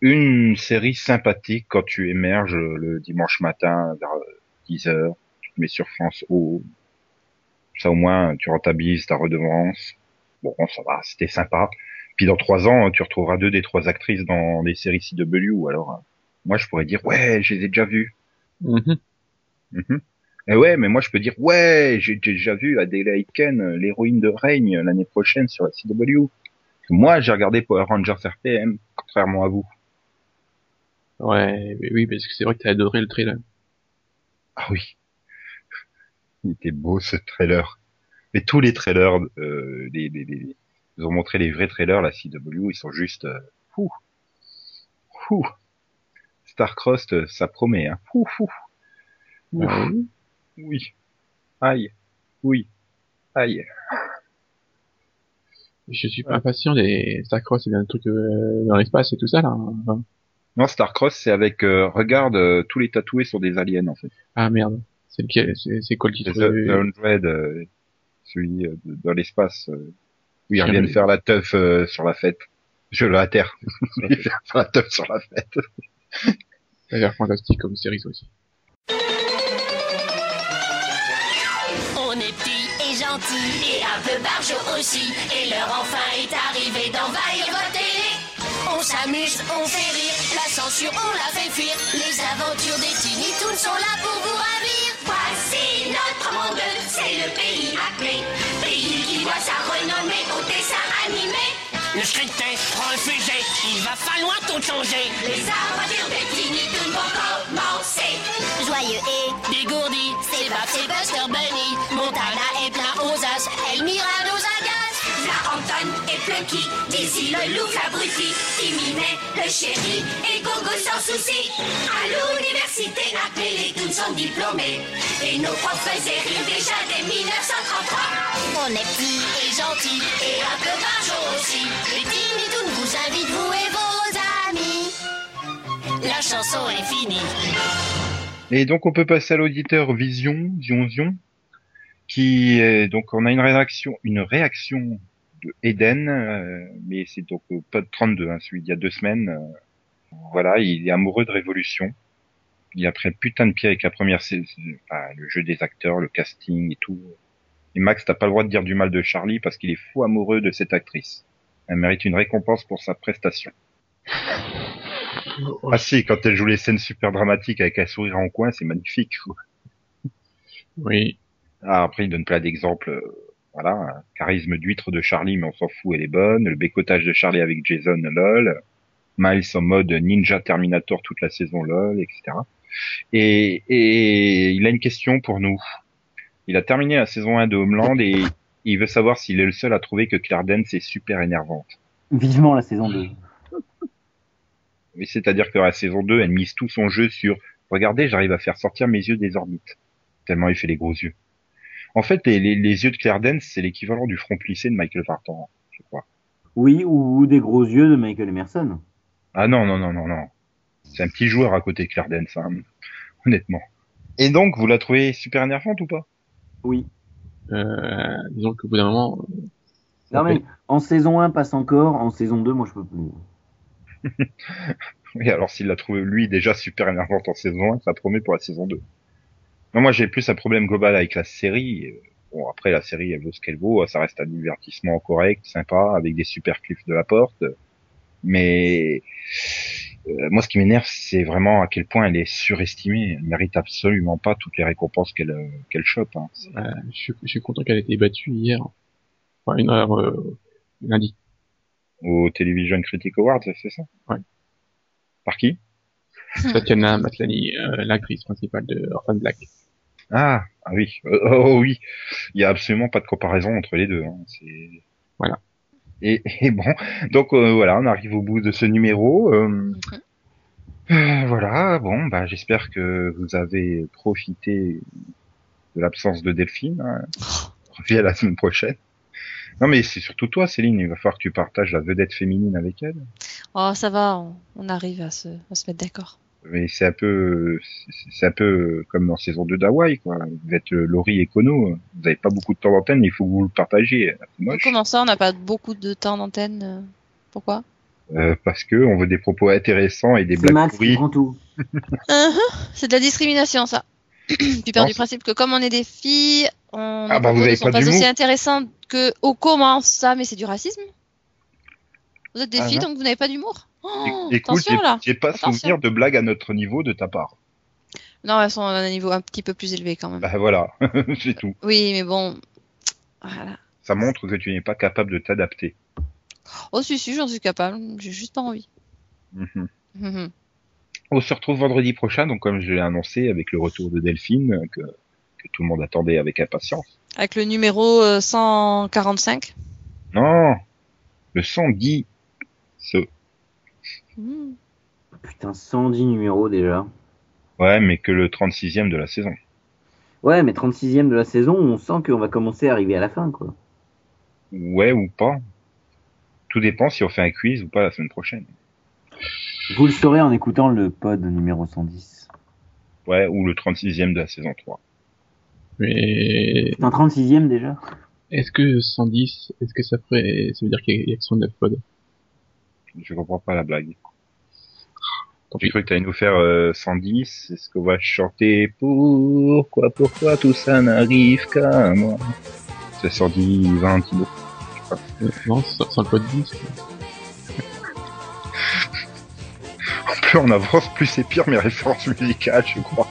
une série sympathique quand tu émerges le dimanche matin vers 10 heures, tu te mets sur France O. Ça au moins, tu rentabilises ta redevance. Bon, ça va, c'était sympa. Puis dans trois ans, tu retrouveras deux des trois actrices dans des séries CW. Alors, euh, moi, je pourrais dire, ouais, je les ai déjà vues. Mhm. Mhm. Et ouais, mais moi, je peux dire, ouais, j'ai déjà vu Adela Aiken, euh, l'héroïne de Règne, l'année prochaine sur la CW. Moi, j'ai regardé Power Rangers RPM, contrairement à vous. Ouais, oui, parce que c'est vrai que t'as adoré le trailer. Ah oui. Il était beau ce trailer. Mais tous les trailers, euh, les, les, les- ils ont montré les vrais trailers, la CW, ils sont juste, euh, fou, fou. Starcross, euh, ça promet, hein. Fou, fou. Ouf. Ouais. Oui. Aïe. Oui. Aïe. Je suis pas impatient des Starcross et bien des trucs euh, dans l'espace et tout ça là. Enfin, Non, Starcross, c'est avec, euh, regarde, euh, tous les tatoués sont des aliens, en fait. Ah merde, c'est lequel? C'est c'est quoi le titre? Du- The Hundred, euh, celui euh, de- dans l'espace, euh, où ils reviennent faire la teuf euh, sur la fête. Je la terre. <laughs> Ils viennent faire la teuf sur la fête. Ça a l'air fantastique comme série ça aussi. On est petit et gentil et un peu barjot aussi. Et l'heure enfin est arrivée d'envahir votre télé. On s'amuse, on fait rire, la censure on la fait fuir. Les aventures des Tiny Toons sont là pour vous ravir. Voici notre monde, c'est le pays Acmé. Pays qui doit sa renommée au dessin animé. Le script est refusé, il va falloir tout changer. Les aventures des Tiny Toons vont commencer. Joyeux et dégourdi, c'est Bab, c'est Buster Bunny. Montana est plein aux as, Elmira Plucky, Dizzy le loup abruti, Timmy le chéri et Gogo sans souci. À l'université, appelés Toons sont diplômés. Et nos profs faisaient rire déjà dès 1933. On est petits et gentils et un peu barjots aussi. Les Tiny Toons vous invitent, vous et vos amis. La chanson est finie. Et donc, on peut passer à l'auditeur Vision, Zion Zion, qui est, donc, on a une réaction, une réaction de Eden, euh, mais c'est donc euh, pas de 32, hein, celui d'il y a deux semaines. euh, voilà, il est amoureux de Révolution. Il a pris putain de pied avec la première saison, enfin, le jeu des acteurs, le casting et tout. Et Max, t'as pas le droit de dire du mal de Charlie parce qu'il est fou amoureux de cette actrice. Elle mérite une récompense pour sa prestation. Ah si, quand elle joue les scènes super dramatiques avec un sourire en coin, c'est magnifique. quoi. Oui. Ah, après, il donne plein d'exemples. Voilà, un charisme d'huître de Charlie, mais on s'en fout, elle est bonne. Le bécotage de Charlie avec Jason, lol. Miles en mode Ninja Terminator toute la saison, lol, etc. Et, et il a une question pour nous. Il a terminé la saison 1 de Homeland et il veut savoir s'il est le seul à trouver que Claire Dance est super énervante. Vivement la saison 2. Mais <laughs> c'est-à-dire que la saison 2, elle mise tout son jeu sur regardez, j'arrive à faire sortir mes yeux des orbites. Tellement il fait les gros yeux. En fait, les, les, les yeux de Claire Dance, c'est l'équivalent du front plissé de Michael Vartan, je crois. Oui, ou, ou des gros yeux de Michael Emerson. Ah non, non, non, non, non. C'est un petit joueur à côté de Claire Dance, hein, honnêtement. Et donc, vous la trouvez super énervante ou pas? Oui. Euh, disons qu'au bout d'un moment, Non, mais en saison 1 passe encore, en saison 2, moi je peux plus. <laughs> Oui, alors s'il l'a trouvé lui déjà super énervante en saison 1, ça promet pour la saison 2. Non, moi j'ai plus un problème global avec la série. Bon, après la série, elle vaut ce qu'elle vaut, ça reste un divertissement correct, sympa, avec des super cliffs de la porte. Mais euh, moi, ce qui m'énerve, c'est vraiment à quel point elle est surestimée. Elle mérite absolument pas toutes les récompenses qu'elle euh, qu'elle chope. Hein. Euh, je, suis, je suis content qu'elle ait été battue hier. Enfin, une heure euh, lundi. Au Television Critic Awards, c'est ça? Ouais. Par qui? Tatiana Maslany, euh, l'actrice principale de Orphan Black. ah, ah oui, Euh, oh oui, il y a absolument pas de comparaison entre les deux. Hein. C'est Voilà. Et, et bon, donc euh, voilà, on arrive au bout de ce numéro. euh, euh, voilà, bon, bah j'espère que vous avez profité de l'absence de Delphine. Hein. Reviens la semaine prochaine. Non mais c'est surtout toi, Céline. Il va falloir que tu partages la vedette féminine avec elle. Oh, ça va, on, on arrive à se, à se mettre d'accord. Mais c'est un peu, c'est- c'est un peu comme dans saison 2 d'Hawaï, quoi. Vous êtes euh, Laurie et Kono. Vous avez pas beaucoup de temps d'antenne, il faut que vous le partagiez. C'est. Comment ça, on n'a pas beaucoup de temps d'antenne euh, Pourquoi? Euh, parce que on veut des propos intéressants et des C'est blagues prend tout. <laughs> C'est de la discrimination, ça. <clears throat> tu pars Non, du principe que comme on est des filles, on Ah bah, vous avez pas pas aussi intéressantes que oh comment ça mais c'est du racisme Vous êtes des Ah filles non. donc vous n'avez pas d'humour oh, Écoute, j'ai pas Attention. souvenir de blagues à notre niveau de ta part. Non, elles sont à un niveau un petit peu plus élevé quand même. Bah voilà, <laughs> c'est tout. Oui, mais bon, voilà. Ça montre que tu n'es pas capable de t'adapter. Oh si si, j'en suis capable, j'ai juste pas envie. Mhm. Mhm. On se retrouve vendredi prochain, donc comme je l'ai annoncé, avec le retour de Delphine, euh, que, que tout le monde attendait avec impatience. Avec le numéro euh, 145. Non, le 110, ce... Mhm. Putain, 110 numéros déjà. ouais, mais que le 36e de la saison. Ouais, mais 36ème de la saison, on sent qu'on va commencer à arriver à la fin, quoi. Ouais ou pas. Tout dépend si on fait un quiz ou pas la semaine prochaine. Vous le saurez en écoutant le pod numéro 110. Ouais, ou le 36e de la saison 3. Mais Putain, 36ème déjà est-ce que 110, est-ce que ça ferait, ça veut dire qu'il y a que 109 pods Je comprends pas la blague. Tant J'ai cru que tu allais nous faire euh, 110. Est-ce qu'on va chanter Pourquoi, pourquoi tout ça n'arrive qu'à moi? C'est 110, 20 kilos. Euh, Non, sans, sans le pod 10. Plus on avance, plus c'est pire mes références musicales, je crois.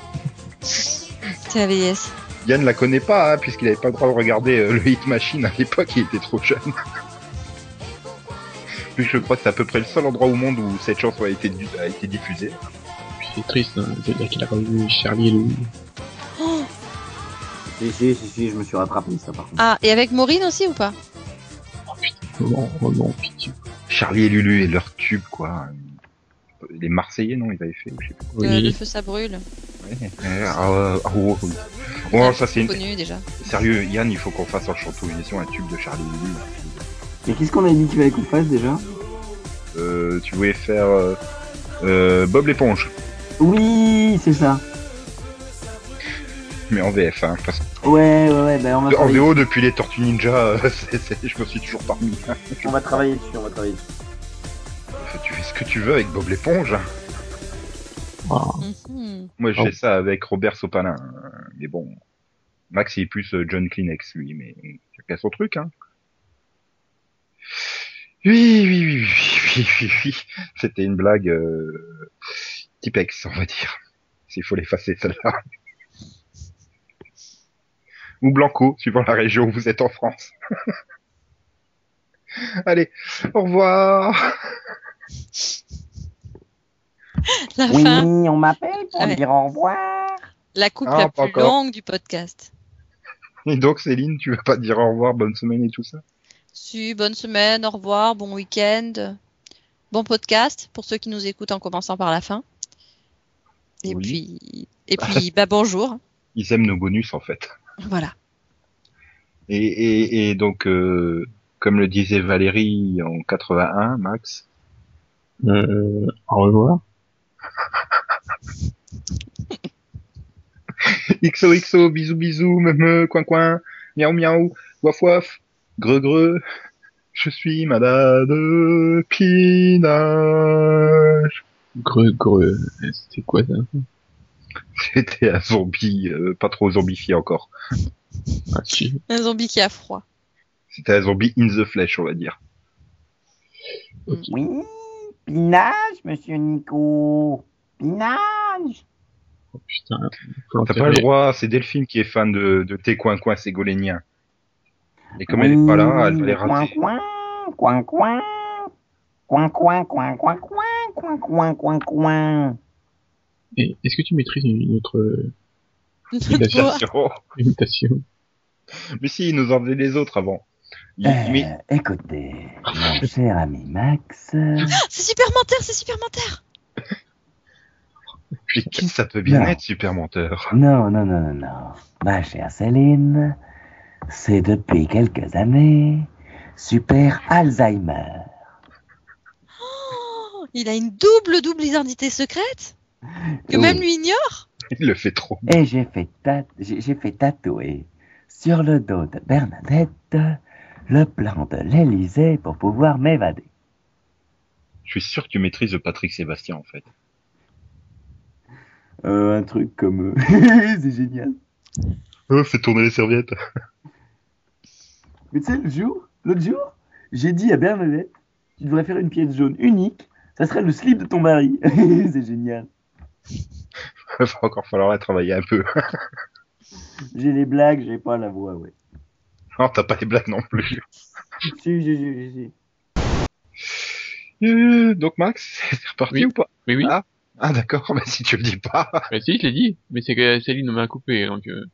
C'est la vieillesse. Yann la connaît pas, hein, puisqu'il avait pas le droit de regarder euh, le Hit Machine à l'époque, il était trop jeune. <laughs> Puis je crois que c'est à peu près le seul endroit au monde où cette chanson a été, du- a été diffusée. C'est triste, hein, de dire qu'il a pas vu Charlie et Lou. <gasps> Si, si, si, si, je me suis rattrapé, ça, par contre. Ah, et avec Maureen aussi ou pas? Oh non, oh non, pitié. Charlie et Lulu et leur tube, quoi. Les Marseillais, non, ils avaient fait, je sais pas. Oui. Euh, Le feu ça brûle. Ouais, ah, euh, ah, oh, oui. Oh, ça c'est une... connu déjà. Sérieux, Yann, il faut qu'on fasse en chantonisation un tube de Charlie et Lulu. là. Et qu'est-ce qu'on a dit qu'il fallait qu'on fasse déjà Euh, tu voulais faire euh, euh, Bob l'éponge, Oui, c'est ça. mais en VF, hein, parce que Ouais, ouais, ouais, bah on va en VO depuis les Tortues Ninja, euh, <laughs> c'est- c'est- je me suis toujours parmi. on va travailler dessus, on va travailler dessus. Tu fais ce que tu veux avec Bob l'éponge. Ah, Mhm. Moi, j'ai Oh. ça avec Robert Sopalin, mais bon, Max il est plus euh, John Kleenex lui, mais chacun son truc, hein. Oui, oui, oui, oui, oui, oui, oui. C'était une blague euh, typex, on va dire. S'il faut l'effacer celle-là. Ou Blanco, suivant la région où vous êtes en France. <laughs> Allez, au revoir. La Oui, fin, on m'appelle pour ouais. dire au revoir. la coupe Ah, la pas plus encore. longue du podcast. Et donc Céline, tu veux pas dire au revoir, bonne semaine et tout ça? Si, bonne semaine, au revoir, bon week-end, bon podcast pour ceux qui nous écoutent en commençant par la fin. Et Oui. puis, et puis, <laughs> bah bonjour. Ils aiment nos bonus en fait. Voilà. Et, et, et donc, euh, comme le disait Valérie en 81, Max, euh, au revoir. <laughs> XOXO, bisous bisous, me me, coin coin, Miaou miaou, waf waf, greu greu, je suis malade, pinage. Greu, greu. C'était quoi ça C'était un zombie, euh, pas trop zombifié encore. Ah. Un zombie qui a froid. C'était un zombie in the flesh, on va dire. Oui, Pinage, monsieur Nico. Pinage. Oh, putain. T'as pas le droit, c'est Delphine qui est fan de, tes coin-coin ségoléniens. Et comme elle n'est pas là, elle va les rater. Coin-coin, coin-coin, coin-coin, coin-coin, coin-coin, coin-coin. Est-ce que tu maîtrises notre imitation? imitation Mais si, ils nous en faisaient les autres avant. Euh, mais écoutez, mon cher ami Max, <gasps> C'est super menteur, c'est super menteur. <laughs> puis qui ça peut bien Non. être, super menteur? Non, non, non, non, non, ma chère Céline, c'est depuis quelques années super Alzheimer. Oh, il a une double double identité secrète que Oui. même lui ignore. Il le fait trop. Et j'ai fait, j'ai fait tatouer sur le dos de Bernadette le plan de l'Élysée pour pouvoir m'évader. Je suis sûr que tu maîtrises le Patrick Sébastien, en fait. Euh, un truc comme... <laughs> c'est génial. Oh, fais tourner les serviettes. Mais tu sais, le jour, l'autre jour, j'ai dit à Bernadette, tu devrais faire une pièce jaune unique, ça serait le slip de ton mari. <laughs> c'est génial. Il <laughs> va encore falloir la travailler un peu. J'ai les blagues, j'ai pas la voix, ouais. Non, t'as pas les blagues non plus. <laughs> Si, si, si, si, si. Euh, donc Max, c'est reparti Oui. ou pas? Oui, oui. Ah. Ah d'accord, <laughs> mais si tu le dis pas. <laughs> Mais si, je l'ai dit. Mais c'est que Céline m'a coupé, donc... euh,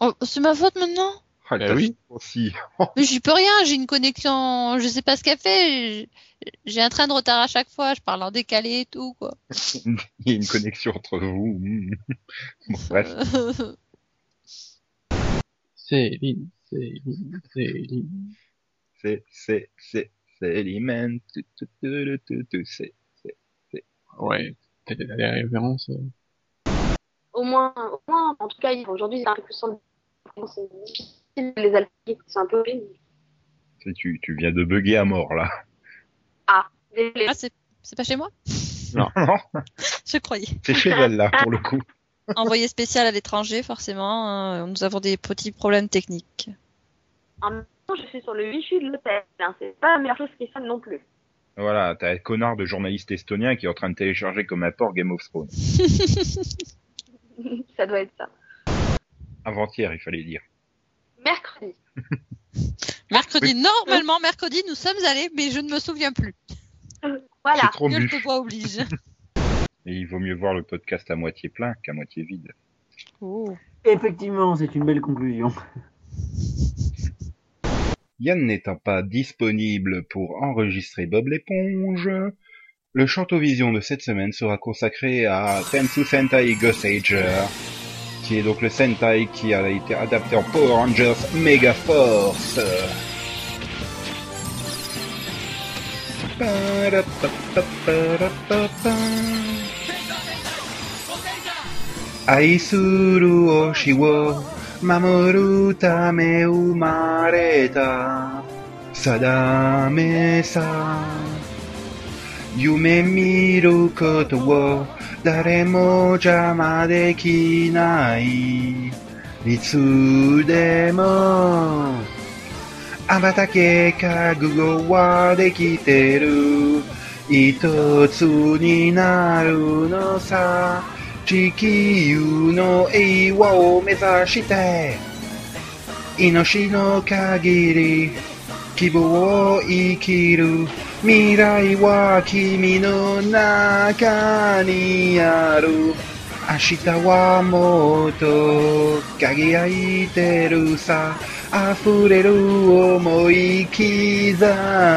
Oh, c'est ma faute maintenant? Ah, Bah oui. Aussi. Mais j'y peux rien, j'ai une connexion, je sais pas ce qu'elle fait. j'ai- un train de retard à chaque fois, je parle en décalé et tout, quoi. Il y a une connexion entre vous. Bon, bref. Céline, Céline, Céline. C'est, c'est, c'est, c'est tu, tu, tu, C'est. Ouais, t'as des références. euh. Au moins, au moins, en tout cas, aujourd'hui, c'est un peu plus sans c'est difficile de les alpaguer, c'est un peu. Tu, tu, viens de bugger à mort, là. Désolé. Ah, c'est c'est pas chez moi Non, non, Je croyais. c'est chez elle, là, pour le coup. Envoyé spécial à l'étranger, forcément, hein, nous avons des petits problèmes techniques. En même temps, je suis sur le wifi de l'hôtel. Hein. C'est pas la meilleure chose qui sonne non plus. Voilà, t'as un connard de journaliste estonien qui est en train de télécharger comme un port Game of Thrones. <laughs> ça doit être ça. Avant-hier, il fallait dire. Mercredi. <laughs> Mercredi, normalement, mercredi, nous sommes allés, mais je ne me souviens plus. Voilà. Trop bois oblige. Et il vaut mieux voir le podcast à moitié plein qu'à moitié vide. Oh. Effectivement, c'est une belle conclusion. Yann n'étant pas disponible pour enregistrer Bob l'éponge, le Chantovision de cette semaine sera consacré à Tensu Sentai Ghostager, qui est donc le Sentai qui a été adapté en Power Rangers Mega Force. 愛する推しを守るため生まれた。定めさ。夢見ることを誰も邪魔できない。いつでも。あばたけ覚悟はできてる。一つになるのさ。地球の平和を目指して命の限り希望を生きる未来は君の中にある。明日はもっと輝いてるさ。溢れる思い刻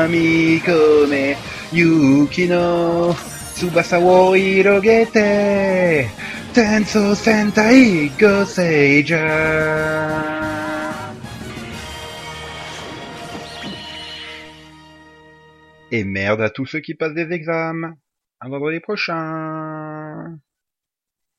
み込め。勇気の 翼を広げて天才戦隊ゴセイジャー Et merde à tous ceux qui passent des examens. À vendredi prochain.